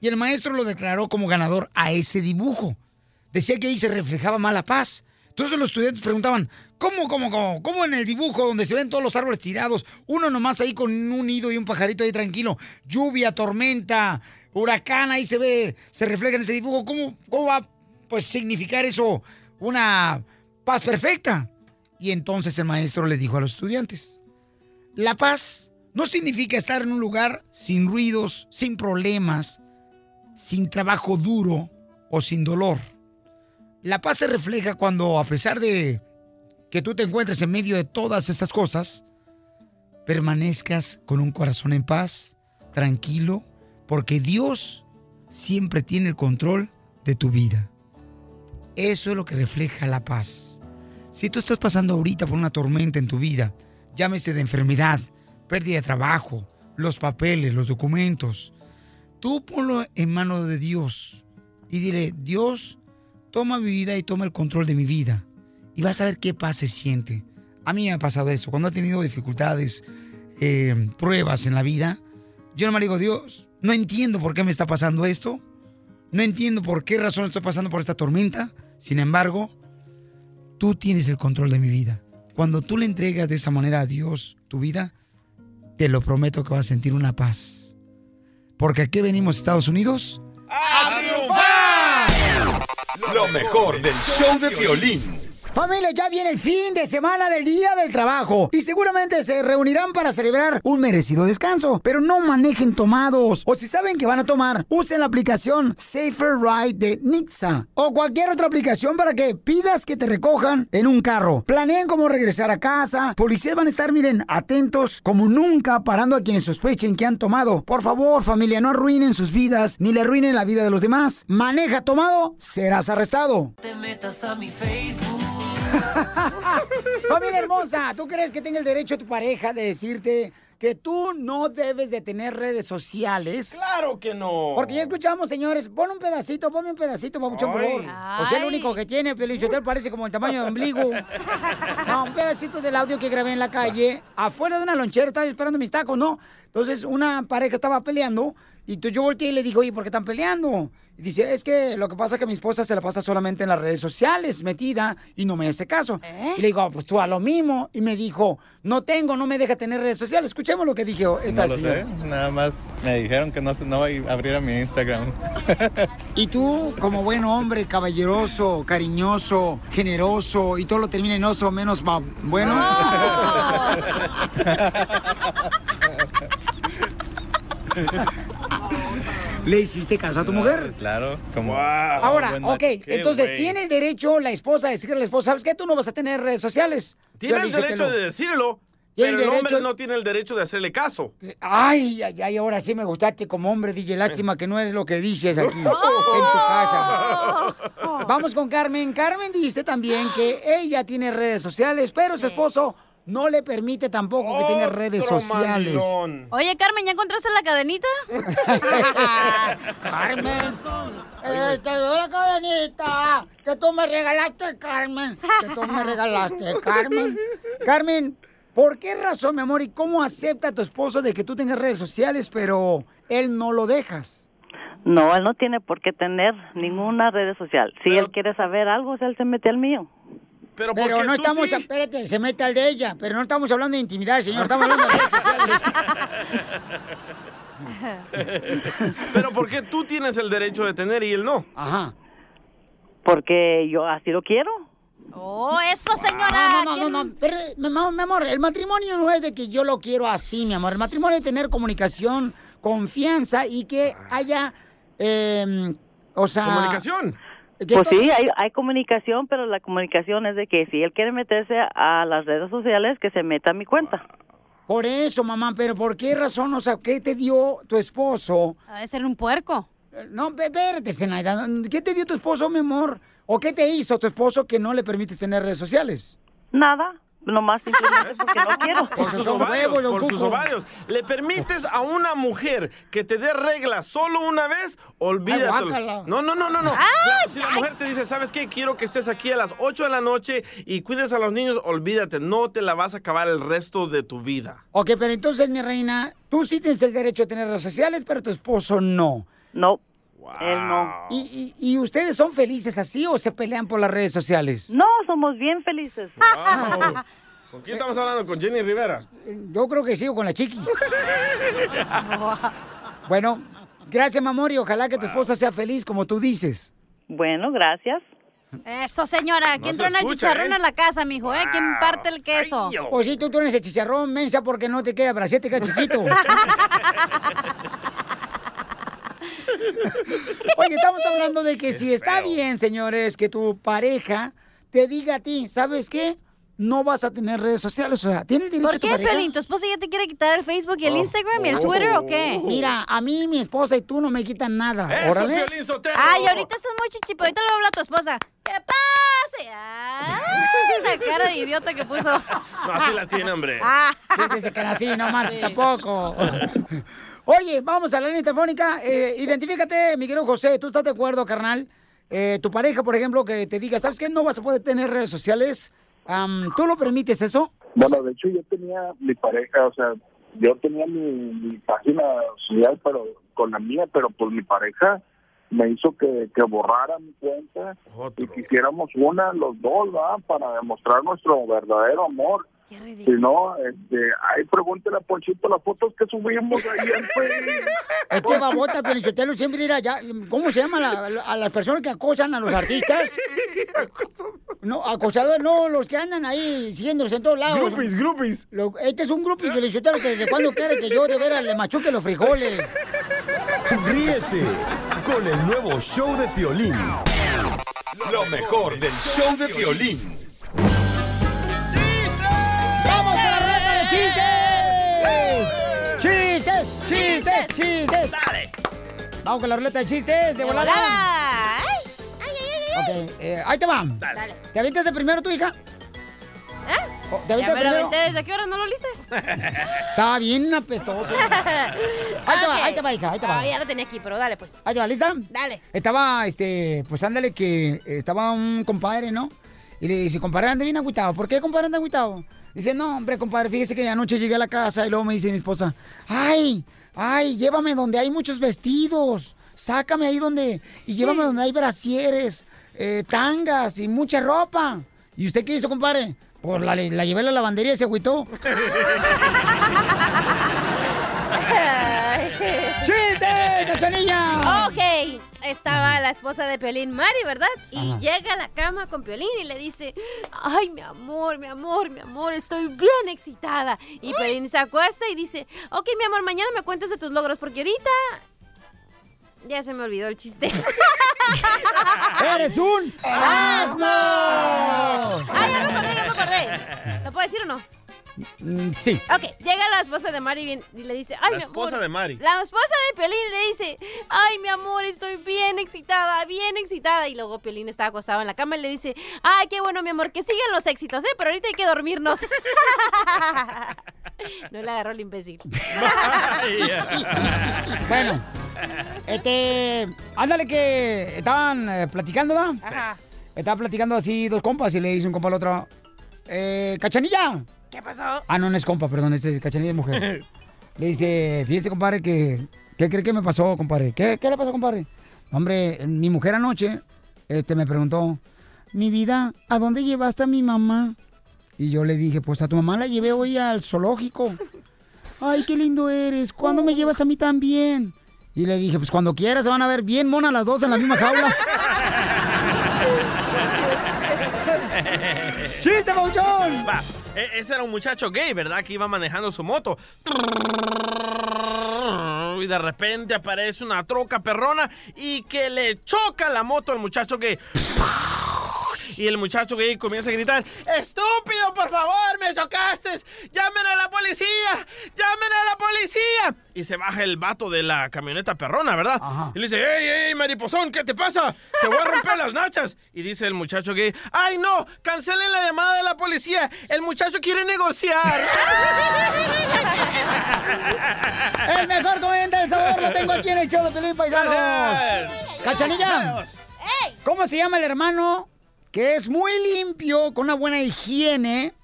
Y el maestro lo declaró como ganador a ese dibujo. Decía que ahí se reflejaba más la paz. Entonces los estudiantes preguntaban, ¿cómo, cómo, cómo? ¿Cómo en el dibujo donde se ven todos los árboles tirados? Uno nomás ahí con un nido y un pajarito ahí tranquilo. Lluvia, tormenta, huracán, ahí se ve, se refleja en ese dibujo. ¿Cómo, cómo va pues significar eso una paz perfecta? Y entonces el maestro le dijo a los estudiantes, la paz no significa estar en un lugar sin ruidos, sin problemas, sin trabajo duro o sin dolor. La paz se refleja cuando, a pesar de que tú te encuentres en medio de todas esas cosas, permanezcas con un corazón en paz, tranquilo, porque Dios siempre tiene el control de tu vida. Eso es lo que refleja la paz. Si tú estás pasando ahorita por una tormenta en tu vida, llámese de enfermedad, pérdida de trabajo, los papeles, los documentos, tú ponlo en manos de Dios y dile, Dios, toma mi vida y toma el control de mi vida. Y vas a ver qué paz se siente. A mí me ha pasado eso. Cuando he tenido dificultades, eh, pruebas en la vida, yo no me digo, Dios, no entiendo por qué me está pasando esto. No entiendo por qué razón estoy pasando por esta tormenta. Sin embargo, tú tienes el control de mi vida. Cuando tú le entregas de esa manera a Dios tu vida, te lo prometo que vas a sentir una paz. Porque aquí venimos, Estados Unidos, ¡A triunfar! Lo mejor del show de violín. Familia, ya viene el fin de semana del Día del Trabajo y seguramente se reunirán para celebrar un merecido descanso. Pero no manejen tomados o si saben que van a tomar, usen la aplicación Safer Ride de Nixa o cualquier otra aplicación para que pidas que te recojan en un carro. Planeen cómo regresar a casa. Policías van a estar, miren, atentos como nunca parando a quienes sospechen que han tomado. Por favor, familia, no arruinen sus vidas ni le arruinen la vida de los demás. Maneja tomado, serás arrestado. Te metas a mi Facebook. Familia hermosa, ¿tú crees que tenga el derecho tu pareja de decirte que tú no debes de tener redes sociales? Claro que no. Porque ya escuchamos, señores, pon un pedacito, ponme un pedacito, papuchón, por favor. O sea, el único que tiene, Pelichotel, parece como el tamaño de ombligo. No, un pedacito del audio que grabé en la calle, afuera de una lonchera, estaba esperando mis tacos, ¿no? Entonces, una pareja estaba peleando, y entonces yo volteé y le digo, oye, ¿por qué están peleando? Y dice, es que lo que pasa es que mi esposa se la pasa solamente en las redes sociales, metida, y no me hace caso. Y le digo, pues tú a lo mismo. Y me dijo, no tengo, no me deja tener redes sociales. Escuchemos lo que dijo esta no lo señora. sé, nada más me dijeron que no, se, no voy a abrir a mi Instagram. Y tú, como buen hombre, caballeroso, cariñoso, generoso, y todo lo termina en oso, menos bueno. ¿Le hiciste caso a tu mujer? Claro, como... Ahora, buen ok, entonces tiene el derecho la esposa a decirle a la esposa, ¿sabes qué? Tú no vas a tener redes sociales. Tiene Yo el derecho no. de decirlo, pero el el hombre no tiene el derecho de hacerle caso. Ay, ay, ay, ahora sí me gustaste como hombre, DJ. Lástima que no eres lo que dices aquí, en tu casa. Vamos con Carmen. Carmen dice también que ella tiene redes sociales, pero su esposo no le permite tampoco que tenga redes sociales. Oye, Carmen, ¿ya encontraste la cadenita? Carmen. Eh, te doy la cadenita que tú me regalaste, Carmen. Que tú me regalaste, Carmen. Carmen, ¿por qué razón, mi amor, y cómo acepta tu esposo de que tú tengas redes sociales, pero él no lo dejas? No, él no tiene por qué tener ninguna red social. Si él quiere saber algo, él se mete al mío. Pero, Pero no estamos, espérate, se mete al de ella, pero no estamos hablando de intimidad, señor, estamos hablando de redes sociales. Pero ¿por qué tú tienes el derecho de tener y él no? Ajá. Porque yo así lo quiero. Oh, eso, señora. Ah, no, no, no, no. Pero, mi amor, mi amor, el matrimonio no es de que yo lo quiero así, mi amor. El matrimonio es tener comunicación, confianza y que haya, eh, o sea... Comunicación. Pues sí, hay, hay comunicación, pero la comunicación es de que si él quiere meterse a las redes sociales, que se meta a mi cuenta. Por eso, mamá, pero ¿por qué razón? O sea, ¿qué te dio tu esposo? Ha de ser un puerco. No, pe- espérate, Zenaida. ¿Qué te dio tu esposo, mi amor? ¿O qué te hizo tu esposo que no le permite tener redes sociales? Nada. Nomás simplemente porque no quiero. Por sus ovarios, por sus ovarios. ¿Le permites a una mujer que te dé reglas solo una vez? Olvídate. guácala. No, no, no, no, no. Si la mujer te dice, ¿sabes qué? Quiero que estés aquí a las 8 de la noche y cuides a los niños, olvídate. No te la vas a acabar el resto de tu vida. Ok, pero entonces, mi reina, tú sí tienes el derecho a tener redes sociales, pero tu esposo no. No. Él no. ¿Y, y, y ustedes son felices así o se pelean por las redes sociales? No, somos bien felices. Wow. ¿Con quién estamos hablando? ¿Con Jenny Rivera? Yo creo que sí, o con la chiqui. bueno, gracias, mi amor, y ojalá que tu esposa sea feliz como tú dices. Bueno, gracias. Eso, señora. ¿Quién se trae el chicharrón ¿eh? a la casa, mijo? ¿Eh? ¿Quién parte el queso? Pues sí, tú tienes el chicharrón, mensa, porque no te queda brasier, te queda chiquito. Oye, estamos hablando de que si está bien, señores, que tu pareja te diga a ti, ¿sabes qué? No vas a tener redes sociales, o sea, ¿tiene el derecho ¿Por qué? Pelín? ¿Tu esposa ya te quiere quitar el Facebook y el Oh. Instagram y el Twitter o qué? Mira, a mí, mi esposa y tú no me quitan nada. Eso, Órale. Piolín Ay, ahorita estás muy chichipo. Ahorita le habla a tu esposa. ¿Qué pasa? Ay, la cara de idiota que puso. No, así la tiene, hombre. Ah. Sí, desde que nací, no marches tampoco. Oye, vamos a la línea telefónica. Eh, identifícate, mi querido José. ¿Tú estás de acuerdo, carnal? Eh, tu pareja, por ejemplo, que te diga, ¿sabes qué? No vas a poder tener redes sociales. Am, ¿Tú lo permites eso? Bueno, de hecho yo tenía mi pareja, o sea, yo tenía mi, mi página social, pero con la mía, pero pues mi pareja me hizo que, que borrara mi cuenta y que hiciéramos una los dos, ¿va? Para demostrar nuestro verdadero amor. Si no, este, ahí pregúntele a Ponchito las fotos que subimos en Facebook. Este babota, Pelichotelo, siempre ir allá. ¿Cómo se llama la- a las personas que acosan a los artistas? No, acosadores, no, los que andan ahí siguiéndose en todos lados. Groupies, groupies. Lo- este es un grupo Pelichotelo que desde cuando quiere que yo de veras le machuque los frijoles. Ríete con el nuevo show de Piolín. Lo mejor del show de Piolín. ¡Chistes! ¡Chistes! ¡Dale! Vamos con la ruleta de chistes de volada. Ok, eh, ahí te va. Dale. ¿Te avientas de primero tu hija? ¿Eh? Oh, ¿Te avientas lo primero? ¿Desde qué hora no lo liste? Estaba bien apestoso. Ahí te va, ahí te va, hija, ahí te va. Ah, ya lo tenía aquí, pero dale, pues. Ahí te va, ¿lista? Dale. Estaba, este, pues ándale que estaba un compadre, ¿no? Y le dice, compadre, anda bien agüitado. ¿Por qué, compadre, anda agüitado? Dice, no, hombre, compadre, fíjese que anoche llegué a la casa y luego me dice mi esposa, ay, ay, llévame donde hay muchos vestidos. Sácame ahí donde, y llévame donde hay brasieres, eh, tangas y mucha ropa. ¿Y usted qué hizo, compadre? Pues la, la llevé a la lavandería y se agüitó. Estaba la esposa de Piolín, Mari, ¿verdad? Y Ajá. llega a la cama con Piolín y le dice, ay, mi amor, mi amor, mi amor, estoy bien excitada. Y Piolín se acuesta y dice, ok, mi amor, mañana me cuentas de tus logros, porque ahorita... Ya se me olvidó el chiste. ¡Eres un asno! ¡Ah, ya me acordé, ya me acordé! ¿Lo puedo decir o no? Mm, sí. Ok, llega la esposa de Mari bien- y le dice, ay, La mi amor. esposa de Mari. La esposa de Piolín le dice, ay, mi amor, estoy bien excitada, bien excitada. Y luego Piolín está acostado en la cama y le dice, ay, qué bueno, mi amor, que sigan los éxitos, ¿eh? Pero ahorita hay que dormirnos. no le agarró el imbécil. Bueno, este, ándale que estaban eh, platicando, ¿no? Ajá. Estaban platicando así dos compas y le dice un compa al otro, eh, ¿cachanilla? ¿Qué pasó? Ah, no, no es compa, perdón, este cachanilla es mujer. le dice, fíjese, compadre, que, ¿qué cree que me pasó, compadre? ¿Qué, qué le pasó, compadre? Hombre, mi mujer anoche, este, me preguntó, mi vida, ¿a dónde llevaste a mi mamá? Y yo le dije, pues a tu mamá la llevé hoy al zoológico. Ay, qué lindo eres. ¿Cuándo me llevas a mí también? Y le dije, pues cuando quieras, se van a ver bien monas las dos en la misma jaula. ¡Chiste, Bauchón! Va, este era un muchacho gay, ¿verdad? Que iba manejando su moto. Y de repente aparece una troca perrona y que le choca la moto al muchacho gay. Y el muchacho gay comienza a gritar, estúpido, por favor, me chocaste. Llamen a la policía, llamen a la policía. Y se baja el vato de la camioneta perrona, ¿verdad? Y le dice, ¡Ey, ey, mariposón, ¿qué te pasa? Te voy a romper las nachas. Y dice el muchacho gay, ¡ay, no! ¡Cancelen la llamada de la policía! ¡El muchacho quiere negociar! El mejor comediante del sabor lo tengo aquí en el show de Pelín Paisano. Cachanilla, ¿cómo se llama el hermano que es muy limpio, con una buena higiene?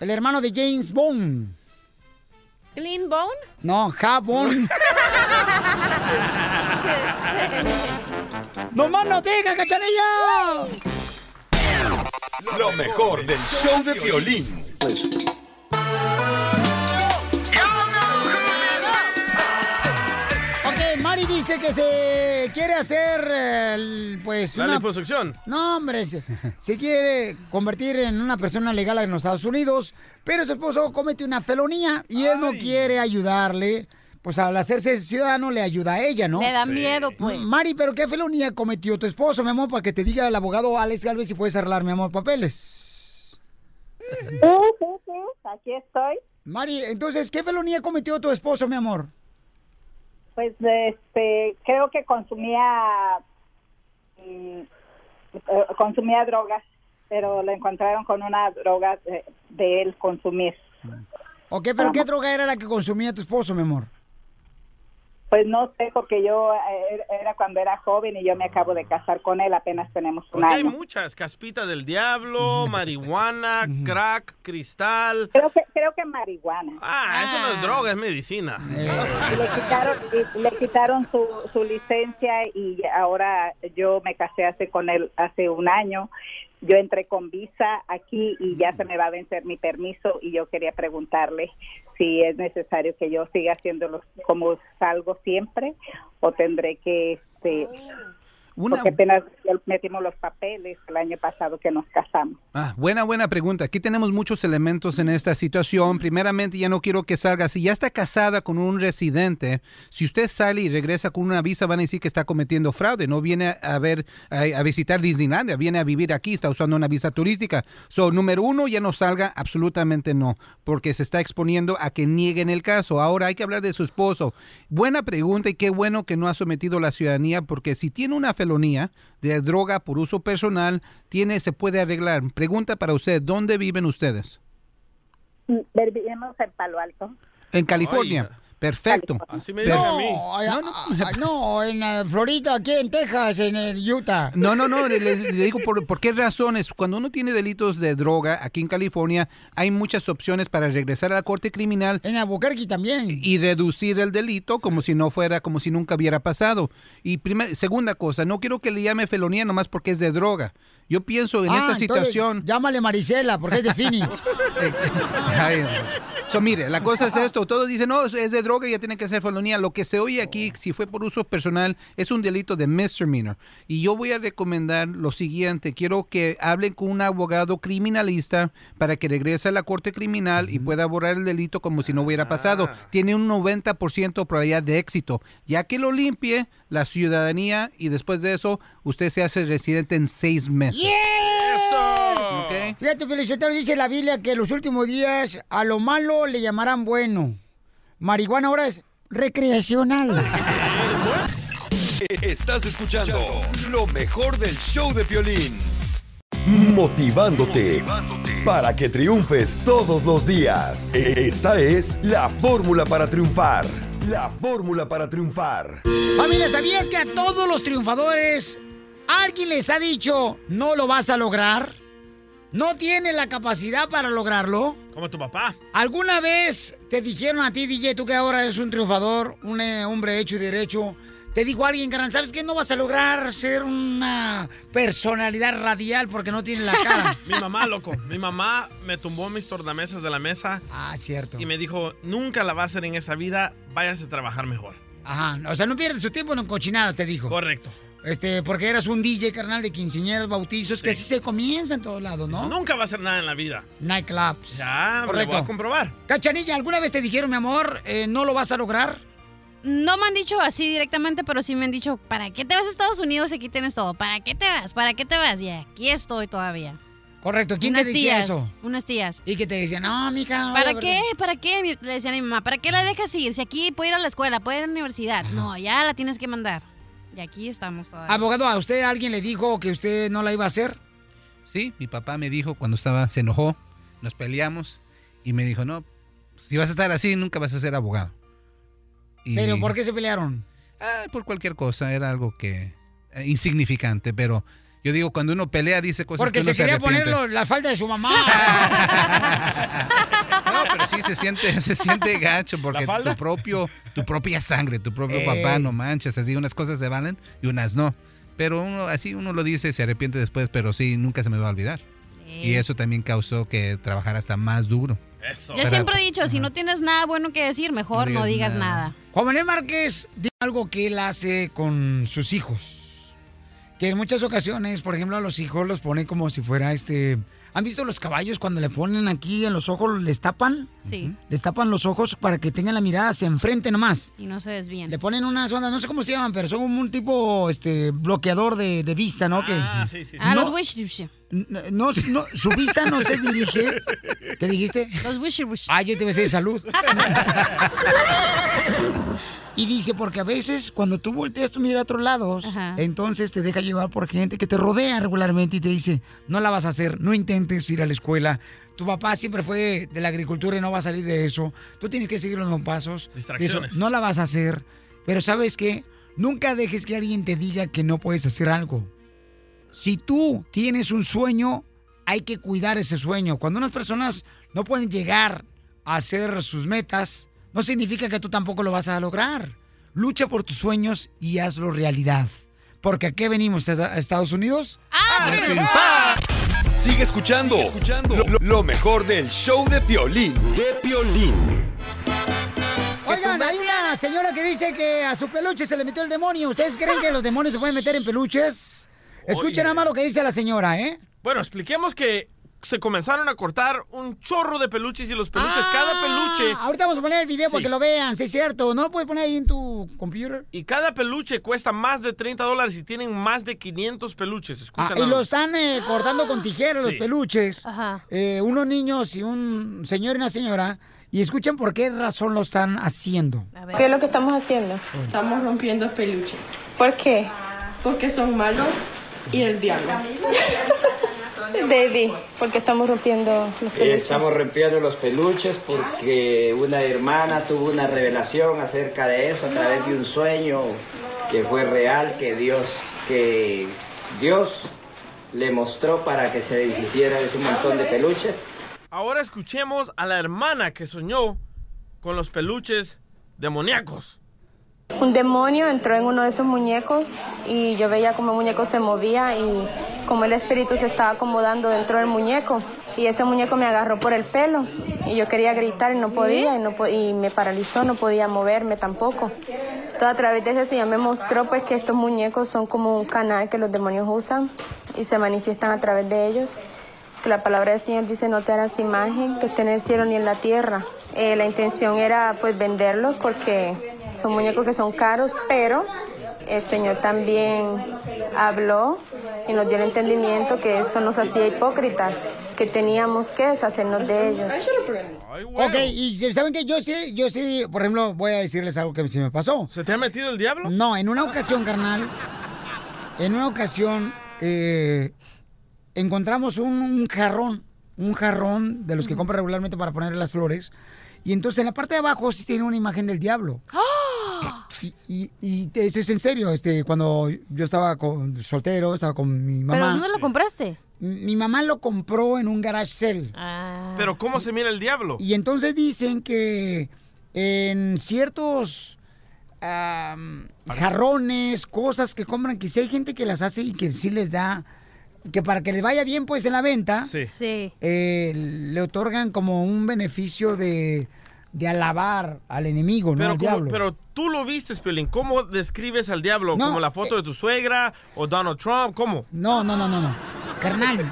El hermano de James Bond. ¿Clean Bone? No, jabón. ¡No más no diga, cachanilla! Lo mejor del show de violín. Ok, dice que se quiere hacer, eh, el, pues, La una... liposucción. No, hombre, se, se quiere convertir en una persona legal en los Estados Unidos, pero su esposo comete una felonía y él no quiere ayudarle. Pues al hacerse ciudadano le ayuda a ella, ¿no? Le da miedo, pues. Mari, ¿pero qué felonía cometió tu esposo, mi amor? Para que te diga el abogado Alex Galvez si puedes arreglar, mi amor, papeles. Sí, sí, sí, aquí estoy. Mari, entonces, ¿qué felonía cometió tu esposo, mi amor? Pues este, creo que consumía mm, eh, consumía drogas, pero lo encontraron con una droga de, de él consumir. Ok, pero ¿qué droga era la que consumía tu esposo, mi amor? Pues no sé, porque yo eh, era cuando era joven y yo me acabo de casar con él, apenas tenemos un Porque hay año. muchas. Caspita del diablo, marihuana, crack, cristal. Creo que, creo que marihuana. Ah, eso no es droga, es medicina. Y le quitaron, y le quitaron su, su licencia y ahora yo me casé hace con él hace un año. Yo entré con visa aquí y ya se me va a vencer mi permiso y yo quería preguntarle si es necesario que yo siga haciéndolo como salgo siempre o tendré que este Una- porque apenas metimos los papeles el año pasado que nos casamos. Ah, buena, buena pregunta. Aquí tenemos muchos elementos en esta situación. Primeramente, ya no quiero que salga. Si ya está casada con un residente, si usted sale y regresa con una visa, van a decir que está cometiendo fraude. No viene a ver, a, a visitar Disneylandia, viene a vivir aquí, está usando una visa turística. So, número uno, ya no salga, absolutamente no, porque se está exponiendo a que nieguen el caso. Ahora hay que hablar de su esposo. Buena pregunta y qué bueno que no ha sometido la ciudadanía, porque si tiene una felonía de droga por uso personal, tiene, se puede arreglar. Pregunta para usted, ¿dónde viven ustedes? Vivimos en Palo Alto. En California. Perfecto. Así me dicen a mí. No, no, en eh, Florida, aquí en Texas, en el Utah. No, no, no, le, digo por, por qué razones. Cuando uno tiene delitos de droga aquí en California, hay muchas opciones para regresar a la corte criminal. En Albuquerque también. Y reducir el delito como si no fuera, como si nunca hubiera pasado. Y primer- segunda cosa, no quiero que le llame felonía nomás porque es de droga. Yo pienso en Ah, esta entonces, situación. Llámale Marisela, porque es de Phoenix. So, mire, la cosa es esto, todos dicen, no, es de droga y ya tiene que ser felonía. Lo que se oye aquí, si fue por uso personal, es un delito de misdemeanor. Y yo voy a recomendar lo siguiente, quiero que hablen con un abogado criminalista para que regrese a la corte criminal y pueda borrar el delito como si no hubiera pasado. Tiene un 90% probabilidad de éxito. Ya que lo limpie, la ciudadanía y después de eso, usted se hace residente en seis meses. ¡Yeah! Fíjate, Felicitero, dice la Biblia que los últimos días a lo malo le llamarán bueno. Marihuana ahora es recreacional. Estás escuchando lo mejor del show de Piolín. Motivándote para que triunfes todos los días. Esta es la fórmula para triunfar. La fórmula para triunfar. Familia, ¿sabías que a todos los triunfadores alguien les ha dicho no lo vas a lograr? ¿No tiene la capacidad para lograrlo? Como tu papá. ¿Alguna vez te dijeron a ti, DJ, tú que ahora eres un triunfador, un eh, hombre hecho y derecho, te dijo alguien, carnal, ¿sabes qué? No vas a lograr ser una personalidad radial porque no tienes la cara. Mi mamá, loco. Mi mamá me tumbó mis tornamesas de la mesa. Ah, cierto. Y me dijo, nunca la va a hacer en esta vida, váyase a trabajar mejor. Ajá, o sea, no pierdes su tiempo en cochinadas, te dijo. Correcto. Este, porque eras un DJ, carnal, de quinceañeras, bautizos, que así se comienza en todos lados, ¿no? Nunca va a hacer nada en la vida. Nightclubs. Ya, lo voy a comprobar. Cachanilla, ¿alguna vez te dijeron, mi amor, eh, no lo vas a lograr? No me han dicho así directamente, pero sí me han dicho, ¿para qué te vas a Estados Unidos aquí tienes todo? ¿Para qué te vas? ¿Para qué te vas? Y aquí estoy todavía. Correcto, ¿quién unas te decía tías, eso? Unas tías. Y que te decían, no, mija, no ¿Para qué? ¿Para qué? Le decían a mi mamá, ¿para qué la dejas ir? Si aquí puede ir a la escuela, puede ir a la universidad. No, ya la tienes que mandar. Y aquí estamos todavía. Abogado, ¿a usted alguien le dijo que usted no la iba a hacer? Sí, mi papá me dijo cuando estaba, se enojó, nos peleamos y me dijo, no, si vas a estar así, nunca vas a ser abogado. Y- ¿Pero por qué se pelearon? Ah, por cualquier cosa, era algo que eh, insignificante, pero yo digo, cuando uno pelea dice cosas Porque que uno se quería arrepiente. poner lo- la falda de su mamá. No, pero sí se siente, se siente gacho porque tu propio, tu propia sangre, tu propio Ey. papá no manchas, así unas cosas se valen y unas no. Pero uno, así uno lo dice, se arrepiente después, pero sí, nunca se me va a olvidar. Y eso también causó que trabajara hasta más duro. Yo siempre he dicho, si no tienes nada bueno que decir, mejor no digas, nada. Juan Manuel Márquez dice algo que él hace con sus hijos. Que en muchas ocasiones, por ejemplo, a los hijos los pone como si fuera este. ¿Han visto los caballos cuando le ponen aquí en los ojos, les tapan? Sí. Les tapan los ojos para que tengan la mirada hacia enfrente nomás. Y no se desvíen. Le ponen unas ondas, no sé cómo se llaman, pero son un tipo este bloqueador de, de vista, ¿no? Ah, que, sí, sí, sí. Ah, no, los wish no, no, su vista no se dirige. ¿Qué dijiste? Los wish wish. Ah, yo te besé de salud. Y dice, porque a veces cuando tú volteas tu mira a otros lados, Ajá. entonces te deja llevar por gente que te rodea regularmente y te dice, no la vas a hacer, no intentes ir a la escuela. Tu papá siempre fue de la agricultura y no va a salir de eso. Tú tienes que seguir los mismos pasos. Distracciones. Eso no la vas a hacer. Pero ¿sabes qué? Nunca dejes que alguien te diga que no puedes hacer algo. Si tú tienes un sueño, hay que cuidar ese sueño. Cuando unas personas no pueden llegar a hacer sus metas, no significa que tú tampoco lo vas a lograr. Lucha por tus sueños y hazlo realidad. Porque aquí venimos a a Estados Unidos. ¡A triunfar! Sigue escuchando, Lo, lo- lo mejor del show de Piolín. De Piolín. Oigan, hay una señora que dice que a su peluche se le metió el demonio. ¿Ustedes creen que los demonios se pueden meter en peluches? Escuchen Oye. nada más lo que dice la señora, ¿eh? Bueno, expliquemos que se comenzaron a cortar un chorro de peluches y los peluches, Ah, cada peluche... Ahorita vamos a poner el video para Sí. que lo vean, sí es cierto. ¿No lo puedes poner ahí en tu computer? Y cada peluche cuesta más de 30 dólares y tienen más de 500 peluches. Ah, Escucha y nada lo están eh, cortando con tijeras los Sí. peluches. Eh, unos niños y un señor y una señora. Y escuchen por qué razón lo están haciendo. ¿Qué es lo que estamos haciendo? Estamos rompiendo peluches. ¿Por qué? Porque son malos y el diablo. Baby, ¿por qué estamos rompiendo los peluches? Estamos rompiendo los peluches porque una hermana tuvo una revelación acerca de eso a través de un sueño que fue real, que Dios, que Dios le mostró para que se deshiciera de ese montón de peluches. Ahora escuchemos a la hermana que soñó con los peluches demoníacos. Un demonio entró en uno de esos muñecos y yo veía como el muñeco se movía y como el espíritu se estaba acomodando dentro del muñeco. Y ese muñeco me agarró por el pelo y yo quería gritar y no podía y, no y me paralizó, no podía moverme tampoco. Todo a través de eso Señor me mostró pues que estos muñecos son como un canal que los demonios usan y se manifiestan a través de ellos. Que la palabra del Señor dice no te harás imagen que esté en el cielo ni en la tierra. Eh, la intención era pues venderlos porque son muñecos que son caros, pero el Señor también habló y nos dio el entendimiento que eso nos hacía hipócritas, que teníamos que deshacernos de ellos. Ok, y ¿saben que Yo sí, yo sí, por ejemplo, voy a decirles algo que se me pasó. ¿Se te ha metido el diablo? No, en una ocasión, carnal, en una ocasión eh, encontramos un, un jarrón, un jarrón de los que compra regularmente para poner las flores. Y entonces en la parte de abajo sí tiene una imagen del diablo. Y, y, y eso es en serio, este, cuando yo estaba con, soltero, estaba con mi mamá. ¿Pero dónde lo compraste? Mi mamá lo compró en un garage sale. Pero ¿cómo se mira el diablo? Y entonces dicen que en ciertos jarrones, cosas que compran, que si hay gente que las hace y que sí les da, que para que les vaya bien pues en la venta, Sí. eh, le otorgan como un beneficio de, de alabar al enemigo, ¿no? Pero, al como- diablo. pero tú lo viste, Piolín. ¿Cómo describes al diablo? No, ¿Como la foto de tu suegra o Donald Trump? ¿Cómo? No, no, no, no, no. Carnal.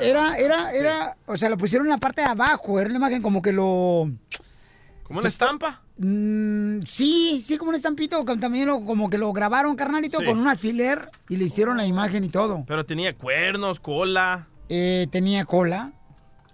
Era, era, era, o sea, lo pusieron en la parte de abajo, era una imagen como que lo... ¿Como una estampa? Mm, sí, sí, como un estampito, también lo- como que lo grabaron, carnalito, Sí. con un alfiler y le hicieron la imagen y todo. Pero tenía cuernos, cola. Eh, tenía cola,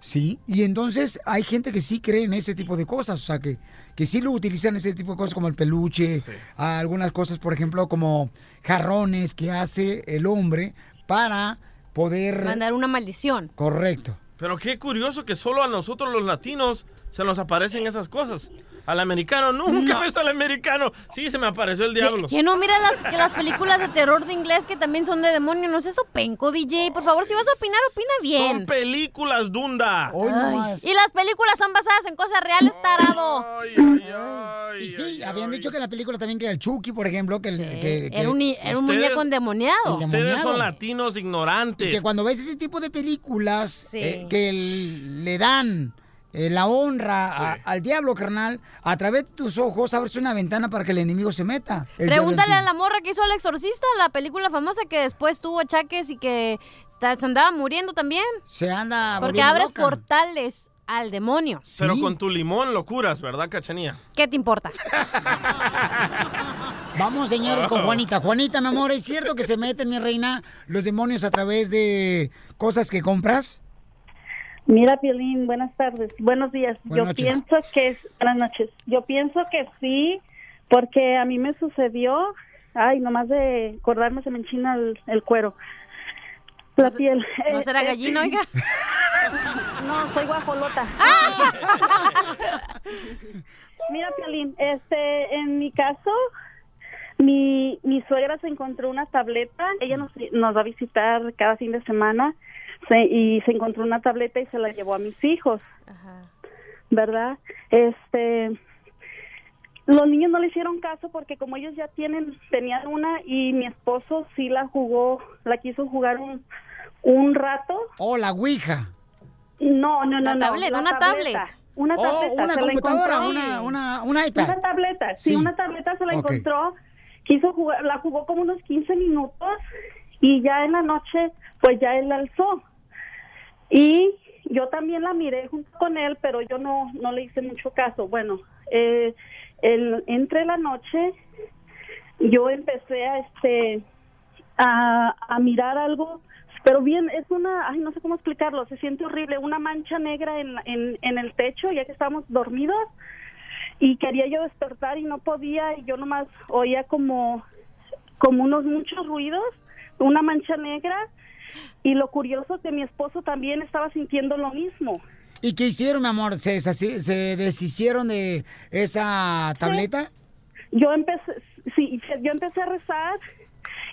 sí, y entonces hay gente que sí cree en ese tipo de cosas, o sea, que, que sí lo utilizan ese tipo de cosas como el peluche, algunas cosas, por ejemplo, como jarrones que hace el hombre para poder... Mandar una maldición. Correcto. Pero qué curioso que solo a nosotros los latinos se nos aparecen esas cosas. Al americano nunca No. ves al americano. Sí, se me apareció el diablo. ¿Quién no mira las, que las películas de terror de inglés que también son de demonio? ¿No es eso penco, DJ? Por favor, si vas a opinar, opina bien. Son películas, Dunda. Ay, Y las películas son basadas en cosas reales, tarado. Y sí, habían dicho que en la película también que el Chucky, por ejemplo, que, el- que- que- Era un, ni- era un Ustedes- muñeco endemoniado. Ustedes son latinos ignorantes. Y que cuando ves ese tipo de películas eh, que le dan eh, la honra a- al diablo, carnal, a través de tus ojos abres una ventana para que el enemigo se meta. Pregúntale a la morra que hizo El Exorcista, la película famosa que después tuvo achaques y que está- se andaba muriendo también. Se anda Porque abres loca. portales al demonio. Pero con tu limón lo curas, ¿verdad, Cachanía? ¿Qué te importa? Vamos, señores, con Juanita. Juanita, mi amor, ¿es cierto que se meten, mi reina, los demonios a través de cosas que compras? Mira, Piolín, buenas tardes, buenos días. Buenas Yo noches. pienso que es, buenas noches. Yo pienso que sí, porque a mí me sucedió, ay, nomás de acordarme se me enchina el, el cuero, la piel. ¿No Eh, será eh, gallina, oiga? No, soy guajolota. Mira, Piolín, este, en mi caso, mi, mi suegra se encontró una tableta, ella nos, nos va a visitar cada fin de semana se- y se encontró una tableta y se la llevó a mis hijos, ¿verdad? Este, los niños no le hicieron caso porque como ellos ya tienen, tenían una y mi esposo sí la jugó, la quiso jugar un, un rato. Oh, la Ouija. No, no, no, La no. tablet, la una tableta. tablet. Una Oh, tableta. una se la computadora, encontró. una- una- una iPad. Una tableta, sí, Sí. una tableta se la encontró. Quiso jugar, la jugó como unos 15 minutos y ya en la noche, pues ya él la alzó. Y yo también la miré junto con él, pero yo no, no le hice mucho caso. Bueno, eh, el- entre la noche yo empecé a este a, mirar algo, pero bien, es una, ay, no sé cómo explicarlo, se siente horrible, una mancha negra en, en, en el techo, ya que estábamos dormidos, y quería yo despertar y no podía, y yo nomás oía como, como unos muchos ruidos, una mancha negra, y lo curioso que mi esposo también estaba sintiendo lo mismo. ¿Y qué hicieron, mi amor? ¿Se, se deshicieron de esa tableta? yo empecé sí yo empecé a rezar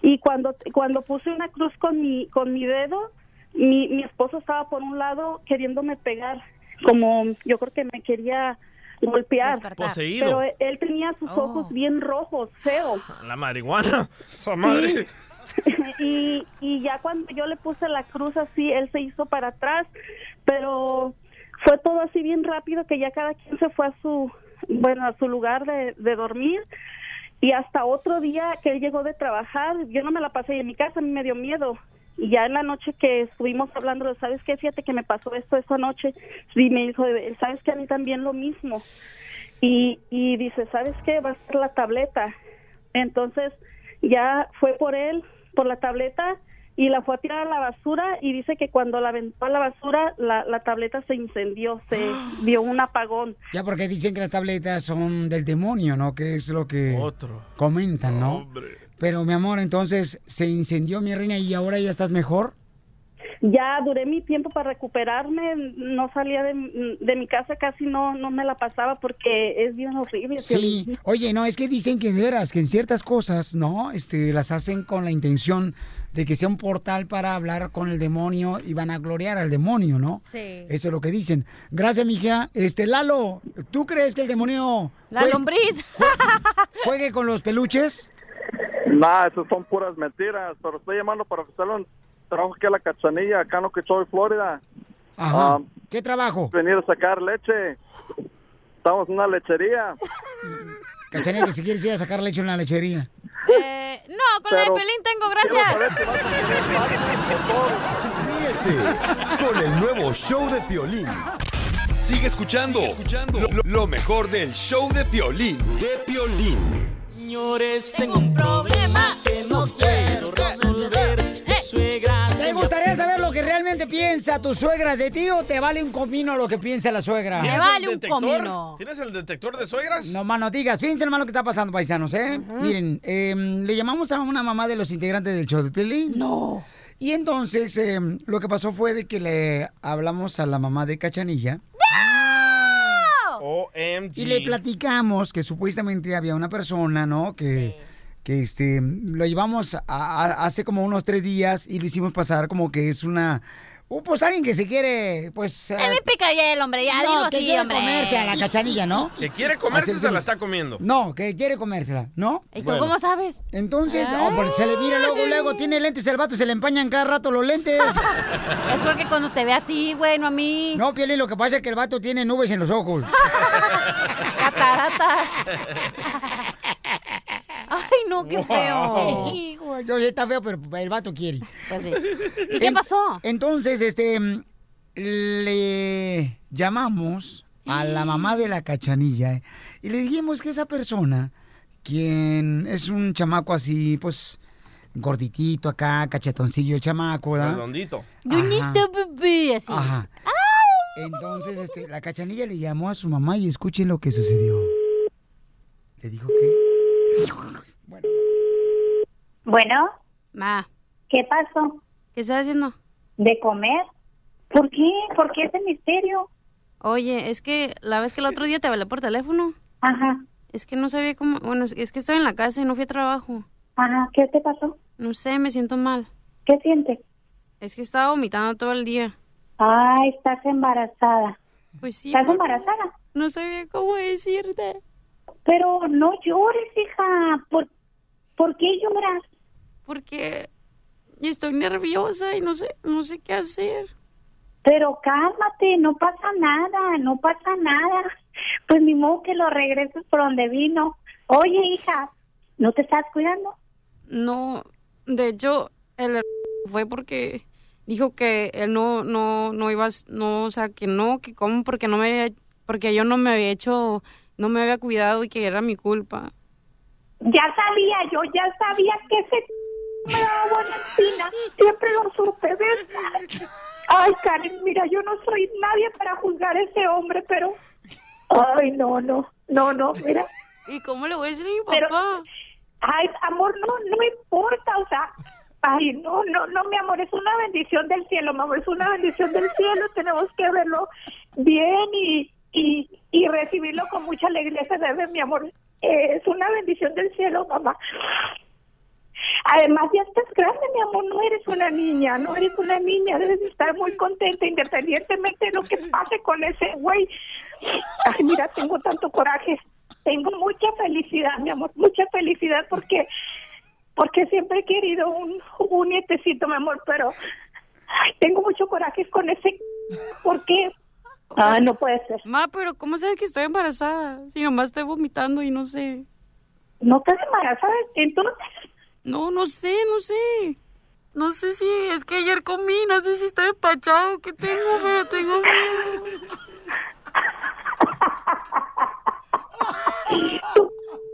y cuando cuando puse una cruz con mi con mi dedo mi, mi esposo estaba por un lado queriéndome pegar como yo creo que me quería golpear Poseído. pero él, tenía sus Oh. ojos bien rojos feos La marihuana. Esa madre. y, y ya cuando yo le puse la cruz así, él se hizo para atrás, pero fue todo así bien rápido que ya cada quien se fue a su, bueno, a su lugar de, dormir. Y hasta otro día que él llegó de trabajar, yo no me la pasé en mi casa, a mí me dio miedo. Y ya en la noche que estuvimos hablando, ¿sabes qué? Fíjate que me pasó esto esa noche. Y me dijo, ¿sabes qué? A mí también lo mismo. Y, y dice, ¿sabes qué? Va a ser la tableta. Entonces ya fue por él, por la tableta, y la fue a tirar a la basura y dice que cuando la aventó a la basura, la, la tableta se incendió, se dio un apagón. Ya porque dicen que las tabletas son del demonio, ¿no? Que es lo que comentan, ¿no? Pero, mi amor, entonces se incendió mi reina y ahora ya estás mejor. Ya duré mi tiempo para recuperarme, no salía de, de mi casa, casi no, no me la pasaba porque es bien horrible. Sí, oye, no, es que dicen que de veras, que en ciertas cosas, ¿no? Este, las hacen con la intención de que sea un portal para hablar con el demonio y van a gloriar al demonio, ¿no? Sí. Eso es lo que dicen. Gracias, mija. Este, Lalo, ¿tú crees que el demonio... La jue- lombriz. ¿Juegue con los peluches? Nah, esas son puras mentiras, pero estoy llamando para ofrecerle un trabajo aquí a la cachanilla, acá en Okeechobee, Florida. Ajá. Ah, ¿Qué trabajo? venir a sacar leche. Estamos en una lechería. Cachanilla que si quieres ir a sacar leche en la lechería. Eh, no, con la de Pero- Pelín tengo, gracias. Ríete con el nuevo show de Piolín. Sigue escuchando, lo, lo- lo mejor del show de Piolín, de Piolín. Señores, tengo un problema que no quiero lo que realmente piensa tu suegra de ti o te vale un comino lo que piensa la suegra? ¿Tienes el detector? ¿Tienes el detector de suegras? No más no digas, fíjense hermano lo que está pasando, paisanos, ¿eh? Miren, eh, le llamamos a una mamá de los integrantes del show de Pelín. No. Y entonces, eh, lo que pasó fue de que le hablamos a la mamá de Cachanilla OMG. y le platicamos que supuestamente había una persona, ¿no? Que, que este, lo llevamos a- a- hace como unos tres días y lo hicimos pasar como que es una... uh, pues alguien que se quiere, pues... Él me pica ya el hombre, ya no, dilo que así, quiere hombre. comerse a la cachanilla, ¿no? Que quiere comerse se la está comiendo. No, que quiere comérsela, ¿no? ¿Y tú cómo sabes? Entonces, Ah. oh, porque se le mira luego, luego, tiene lentes el vato, se le empañan cada rato los lentes. Es porque cuando te ve a ti, güey, no a mí. No, Piolín, lo que pasa es que el vato tiene nubes en los ojos. Cataratas. Ay, no, qué feo. Yo sé, está feo, pero el vato quiere. Pues sí. ¿Y qué pasó? Entonces, este, mm, le llamamos a la mamá de la cachanilla eh, y le dijimos que esa persona, quien es un chamaco así, pues, gorditito acá, cachetoncillo el chamaco, ¿verdad? Redondito. Bebé, así. Ajá. Entonces, este, la cachanilla le llamó a su mamá y escuchen lo que sucedió. Le dijo que... Bueno, Ma, ¿qué pasó? ¿qué estás haciendo? ¿De comer? ¿Por qué? ¿Por qué ese misterio? Oye, es que la vez que el otro día te hablé por teléfono. Ajá. Es que no sabía cómo. Bueno, es que estoy en la casa y no fui a trabajo. Ajá, ¿qué te pasó? No sé, me siento mal. ¿Qué sientes? Es que estaba vomitando todo el día. Ay, estás embarazada. Pues sí. ¿Estás embarazada? No sabía cómo decirte. Pero no llores, hija. ¿Por, ¿por qué lloras? Porque estoy nerviosa y no sé, no sé qué hacer. Pero cálmate, no pasa nada, no pasa nada. Pues ni modo que lo regreses por donde vino. Oye, hija, ¿no te estás cuidando? No, de hecho, él fue porque dijo que él no, no, no iba, no, o sea, que no, que cómo, porque no me había, porque yo no me había hecho, no me había cuidado y que era mi culpa. Ya sabía, yo ya sabía que ese me espina. Siempre lo supe. Ay, Karen, mira, yo no soy nadie para juzgar a ese hombre, pero... Ay, no, no, no, no, mira. ¿Y cómo le voy a decir a mi Pero- papá? Ay, amor, no, no importa, o sea... Ay, no, no, no, mi amor, es una bendición del cielo, mi amor, es una bendición del cielo, tenemos que verlo bien y, y, y recibirlo con mucha alegría, se debe, mi amor, Eh, es una bendición del cielo, mamá. Además, ya estás grande, mi amor, no eres una niña, no eres una niña, debes estar muy contenta independientemente de lo que pase con ese güey. Ay, mira, tengo tanto coraje, tengo mucha felicidad, mi amor, mucha felicidad porque porque siempre he querido un, un nietecito, mi amor, pero ay, tengo mucho coraje con ese, ¿por qué? Ah, no puede ser. Ma, pero ¿cómo sabes que estoy embarazada? Si nomás estoy vomitando y no sé. ¿No estás embarazada entonces? No, no sé, no sé. No sé si es que ayer comí, no sé si estoy empachado, ¿qué tengo? Pero tengo miedo.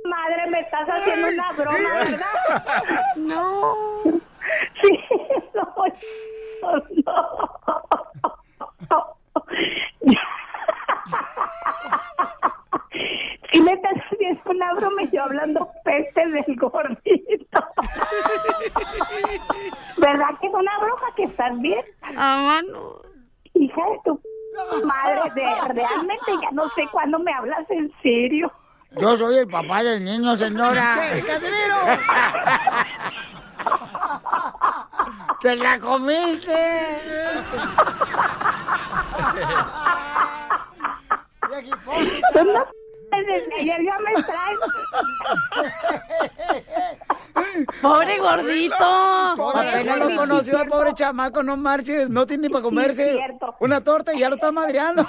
Madre, me estás haciendo una broma, ¿verdad? No. Sí, no, no. Si me estás haciendo una broma y yo hablando peste del gordito. ¿Verdad que es una broma que estás bien? Ah, no. Hija de tu madre, de, realmente ya no sé cuándo me hablas en serio. Yo soy el papá del niño, señora. Che, ¡Casimiro! ¡Te la comiste! Son las desde ayer ya me traes. ¡Pobre gordito! Apenas lo conoció el pobre chamaco, no marches. No tiene ni para comerse Sí, una torta y ya lo está madreando.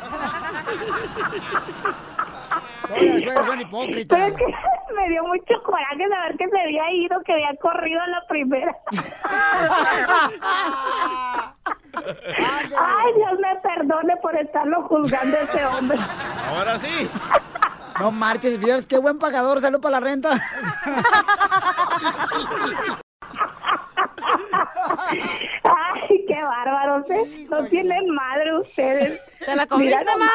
Todas las suegras son hipócritas. Pero es que me dio mucho coraje saber que se había ido, que había corrido a la primera. Ay, Dios me perdone por estarlo juzgando a ese hombre. Ahora sí. No marches, vieras qué buen pagador salió para la renta. Ay, qué bárbaros, ¿eh? No tienen madre ustedes. ¿Te la comiste, ma?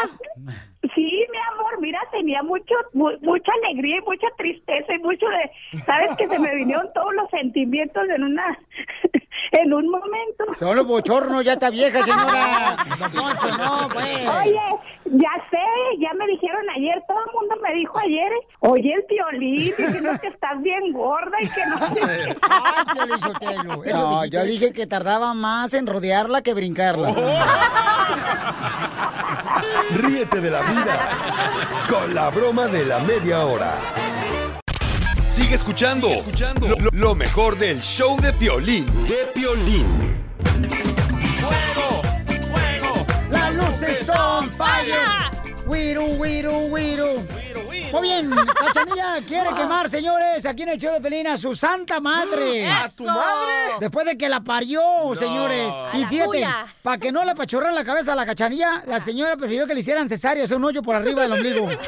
Sí, mi amor, mira, tenía mucho, mu- mucha alegría y mucha tristeza y mucho de, sabes que se me vinieron todos los sentimientos en una, en un momento. Son los bochornos, ya está vieja, señora. Don Poncho, no, pues. Oye, ya sé, ya me dijeron ayer, todo el mundo me dijo ayer, oye, el violín, diciendo que estás bien gorda y que no sé qué. Ay, Piolín No, yo dije que tardaba más en rodearla que brincarla. Ríete de la vida con la broma de la media hora. Sigue escuchando, lo, lo- lo mejor del show de Piolín, de Piolín. Las luces son fire. Wiru, wiru, wiru. Muy bien, Cachanilla quiere quemar, señores, aquí en el show de Pelín a su santa madre. ¿A tu madre? Después de que la parió, señores. A Y fíjate, para que no le apachorran la cabeza a la cachanilla, la señora prefirió que le hicieran cesárea, o sea, un hoyo por arriba del ombligo.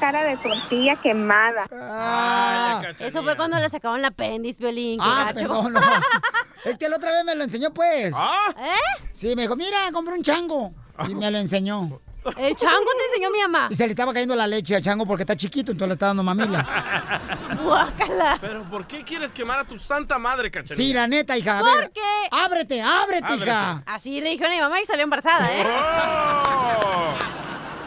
Cara de tortilla quemada. Ah, Eso fue cuando le sacaron el apéndice, Violín. Ah, perdón, no. Es que la otra vez me lo enseñó, pues. ¿Eh? Sí, me dijo, mira, compré un chango. Y me lo enseñó. ¿El chango te enseñó mi mamá? Y se le estaba cayendo la leche al chango porque está chiquito, entonces le está dando mamila. Guácala. Pero ¿por qué quieres quemar a tu santa madre, cachanilla? Sí, la neta, hija. A ver, ¿Por qué? ábrete, ábrete, Ábrete. hija. Así le dijeron a mi mamá y salió embarazada, ¿eh? ¡Oh!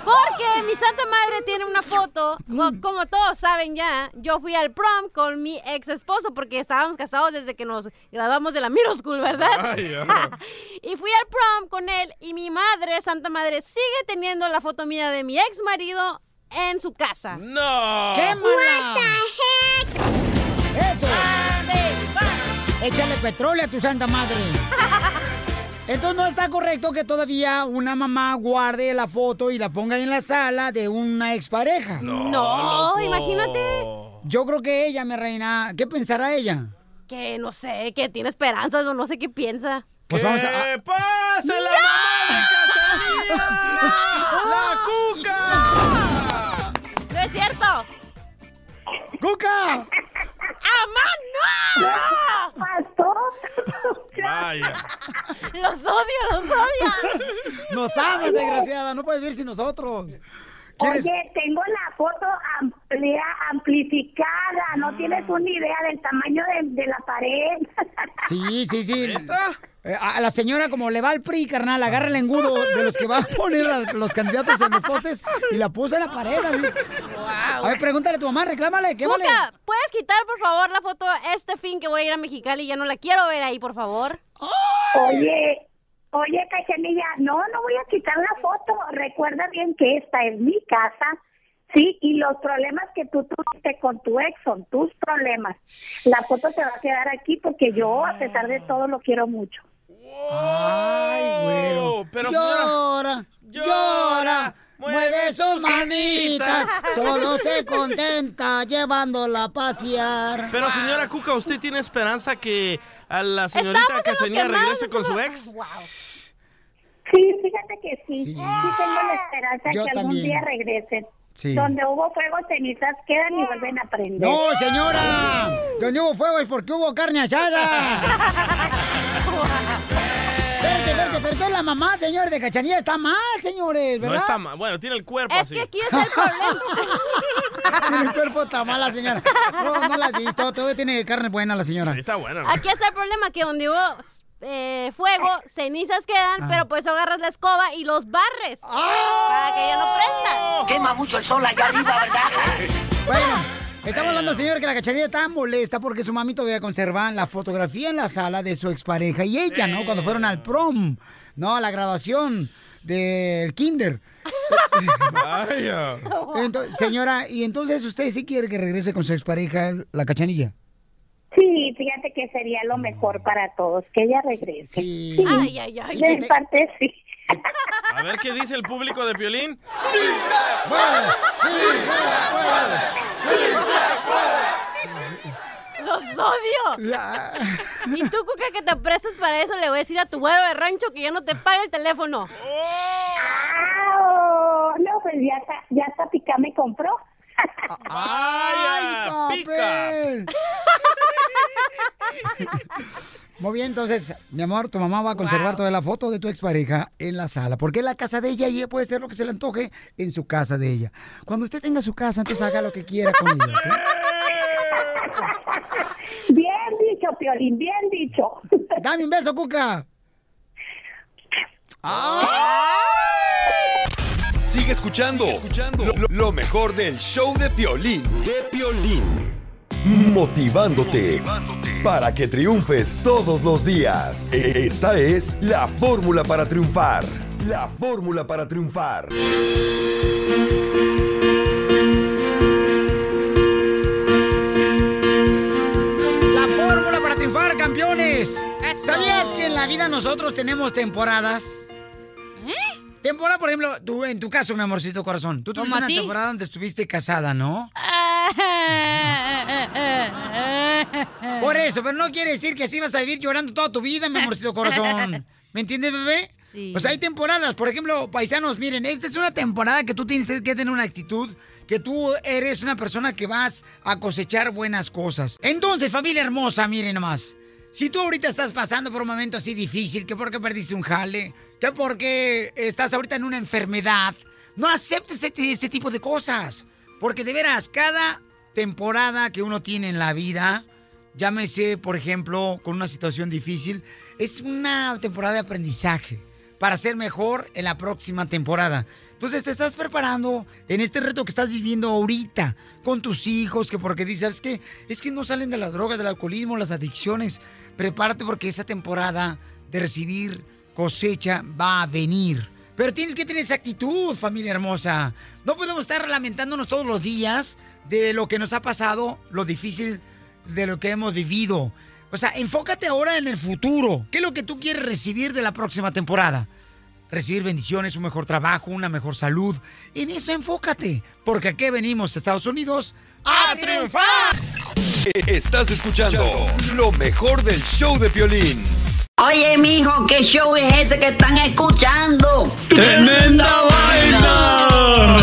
Porque mi santa madre tiene una foto, co- como todos saben ya, yo fui al prom con mi ex esposo porque estábamos casados desde que nos graduamos de la middle school, ¿verdad? Ay, y fui al prom con él y mi madre, santa madre, sigue teniendo la foto mía de mi ex marido en su casa. ¡No! ¡Quémala! ¡Eso! Échale petróleo a tu santa madre. Entonces no está correcto que todavía una mamá guarde la foto y la ponga en la sala de una expareja. No, No, imagínate. Yo creo que ella, mi reina, ¿qué pensará ella? Que no sé, que tiene esperanzas o no sé qué piensa. Pues ¡Que vamos a... pase la mamá de! ¡La cuca! ¡No es cierto! ¡Cuca! ¡Amá, no! Vaya. ¡Los odio, los odio! Nos amas, desgraciada. No puedes vivir sin nosotros. ¿Quieres? Oye, tengo la foto amplia, amplificada, no tienes una idea del tamaño de, de la pared. Sí, sí, sí. Eh, A la señora, como le va al PRI, carnal, agarra el engudo de los que va a poner a los candidatos en los postes y la puso en la pared. así. A ver, pregúntale a tu mamá, reclámale, ¿qué vale? Cuca, ¿puedes quitar, por favor, la foto este fin que voy a ir a Mexicali? Ya no la quiero ver ahí, por favor. Oye, oye, Cachanilla, no, no voy a quitar la foto. Recuerda bien que esta es mi casa, sí, y los problemas que tú tuviste con tu ex son tus problemas. La foto se va a quedar aquí porque yo, a pesar de todo, lo quiero mucho. Ay, pero llora, llora, mueve sus manitas, solo se contenta llevándola a pasear. Pero señora Cuca, ¿usted tiene esperanza que a la señorita quemados, regrese con su ex? Wow. Sí, fíjate que sí, Sí. sí, tengo la esperanza Yo que algún también. día regresen. Sí. Donde hubo fuego, cenizas quedan y vuelven a prender. No, señora, donde hubo fuego es porque hubo carne asada. Espérate, espérate, pero entonces la mamá, señores, de Cachanilla está mal, señores, ¿verdad? No está mal. Bueno, tiene el cuerpo Es así. que aquí es el problema. Tiene el cuerpo está mal la señora. No, no la has visto, todavía tiene carne buena la señora. Sí, está bueno. Aquí es el problema que donde hubo eh, fuego, cenizas quedan, pero pues agarras la escoba y los barres para que ya no prenda. Quema mucho el sol allá arriba, ¿verdad? Bueno, estamos hablando, señor, que la cachanilla está molesta porque su mami todavía conserva la fotografía en la sala de su expareja y ella, ¿no? Cuando fueron al prom, ¿no? A la graduación del kinder. Vaya. Entonces, señora, y entonces usted sí quiere que regrese con su expareja, la cachanilla. Sí, fíjate que sería lo mejor para todos, que ella regrese. Sí. Ay, ay, ay. De parte, sí. A ver qué dice el público de Piolín. ¡Puede! ¡Sí, se puede! ¡Sí, se puede! Lo Los odio. Y tú, Cuca, que te prestas para eso, le voy a decir a tu güero de rancho que ya no te paga el teléfono. ¡Au! No, pues ya está, ya está Pica me compró. ¡Ay, papel! Muy bien, entonces, mi amor, tu mamá va a conservar toda la foto de tu expareja en la sala, porque es la casa de ella y ella puede hacer lo que se le antoje en su casa de ella. Cuando usted tenga su casa, entonces haga lo que quiera con ella, ¿ok? Bien dicho, Piolín, bien dicho. Dame un beso, Cuca. Sigue escuchando, Lo, lo- lo mejor del show de Piolín, de Piolín. Motivándote para que triunfes todos los días. E- Esta es la fórmula para triunfar. La fórmula para triunfar. La fórmula para triunfar, campeones. ¿Sabías que en la vida nosotros tenemos temporadas? Temporada, por ejemplo, tú en tu caso, mi amorcito corazón, tú tuviste ¿Como a una temporada donde estuviste casada, ¿no? Por eso, pero no quiere decir que así vas a vivir llorando toda tu vida, mi amorcito corazón. ¿Me entiendes, bebé? Sí. Pues hay temporadas, por ejemplo, paisanos, miren, esta es una temporada que tú tienes que tener una actitud, que tú eres una persona que vas a cosechar buenas cosas. Entonces, familia hermosa, miren nomás. Si tú ahorita estás pasando por un momento así difícil, que porque perdiste un jale, que porque estás ahorita en una enfermedad, no aceptes este, este tipo de cosas. Porque de veras, cada temporada que uno tiene en la vida, llámese, por ejemplo, con una situación difícil, es una temporada de aprendizaje para ser mejor en la próxima temporada. Entonces te estás preparando en este reto que estás viviendo ahorita con tus hijos, que porque dices, ¿sabes qué? Es que no salen de las drogas, del alcoholismo, las adicciones. Prepárate porque esa temporada de recibir cosecha va a venir. Pero tienes que tener esa actitud, familia hermosa. No podemos estar lamentándonos todos los días de lo que nos ha pasado, lo difícil de lo que hemos vivido. O sea, enfócate ahora en el futuro. ¿Qué es lo que tú quieres recibir de la próxima temporada? Recibir bendiciones, un mejor trabajo, una mejor salud. En eso enfócate, porque aquí venimos a Estados Unidos a triunfar. Estás escuchando lo mejor del show de Piolín. Oye, mijo, ¿qué show es ese que están escuchando? ¡Tremenda vaina! Hola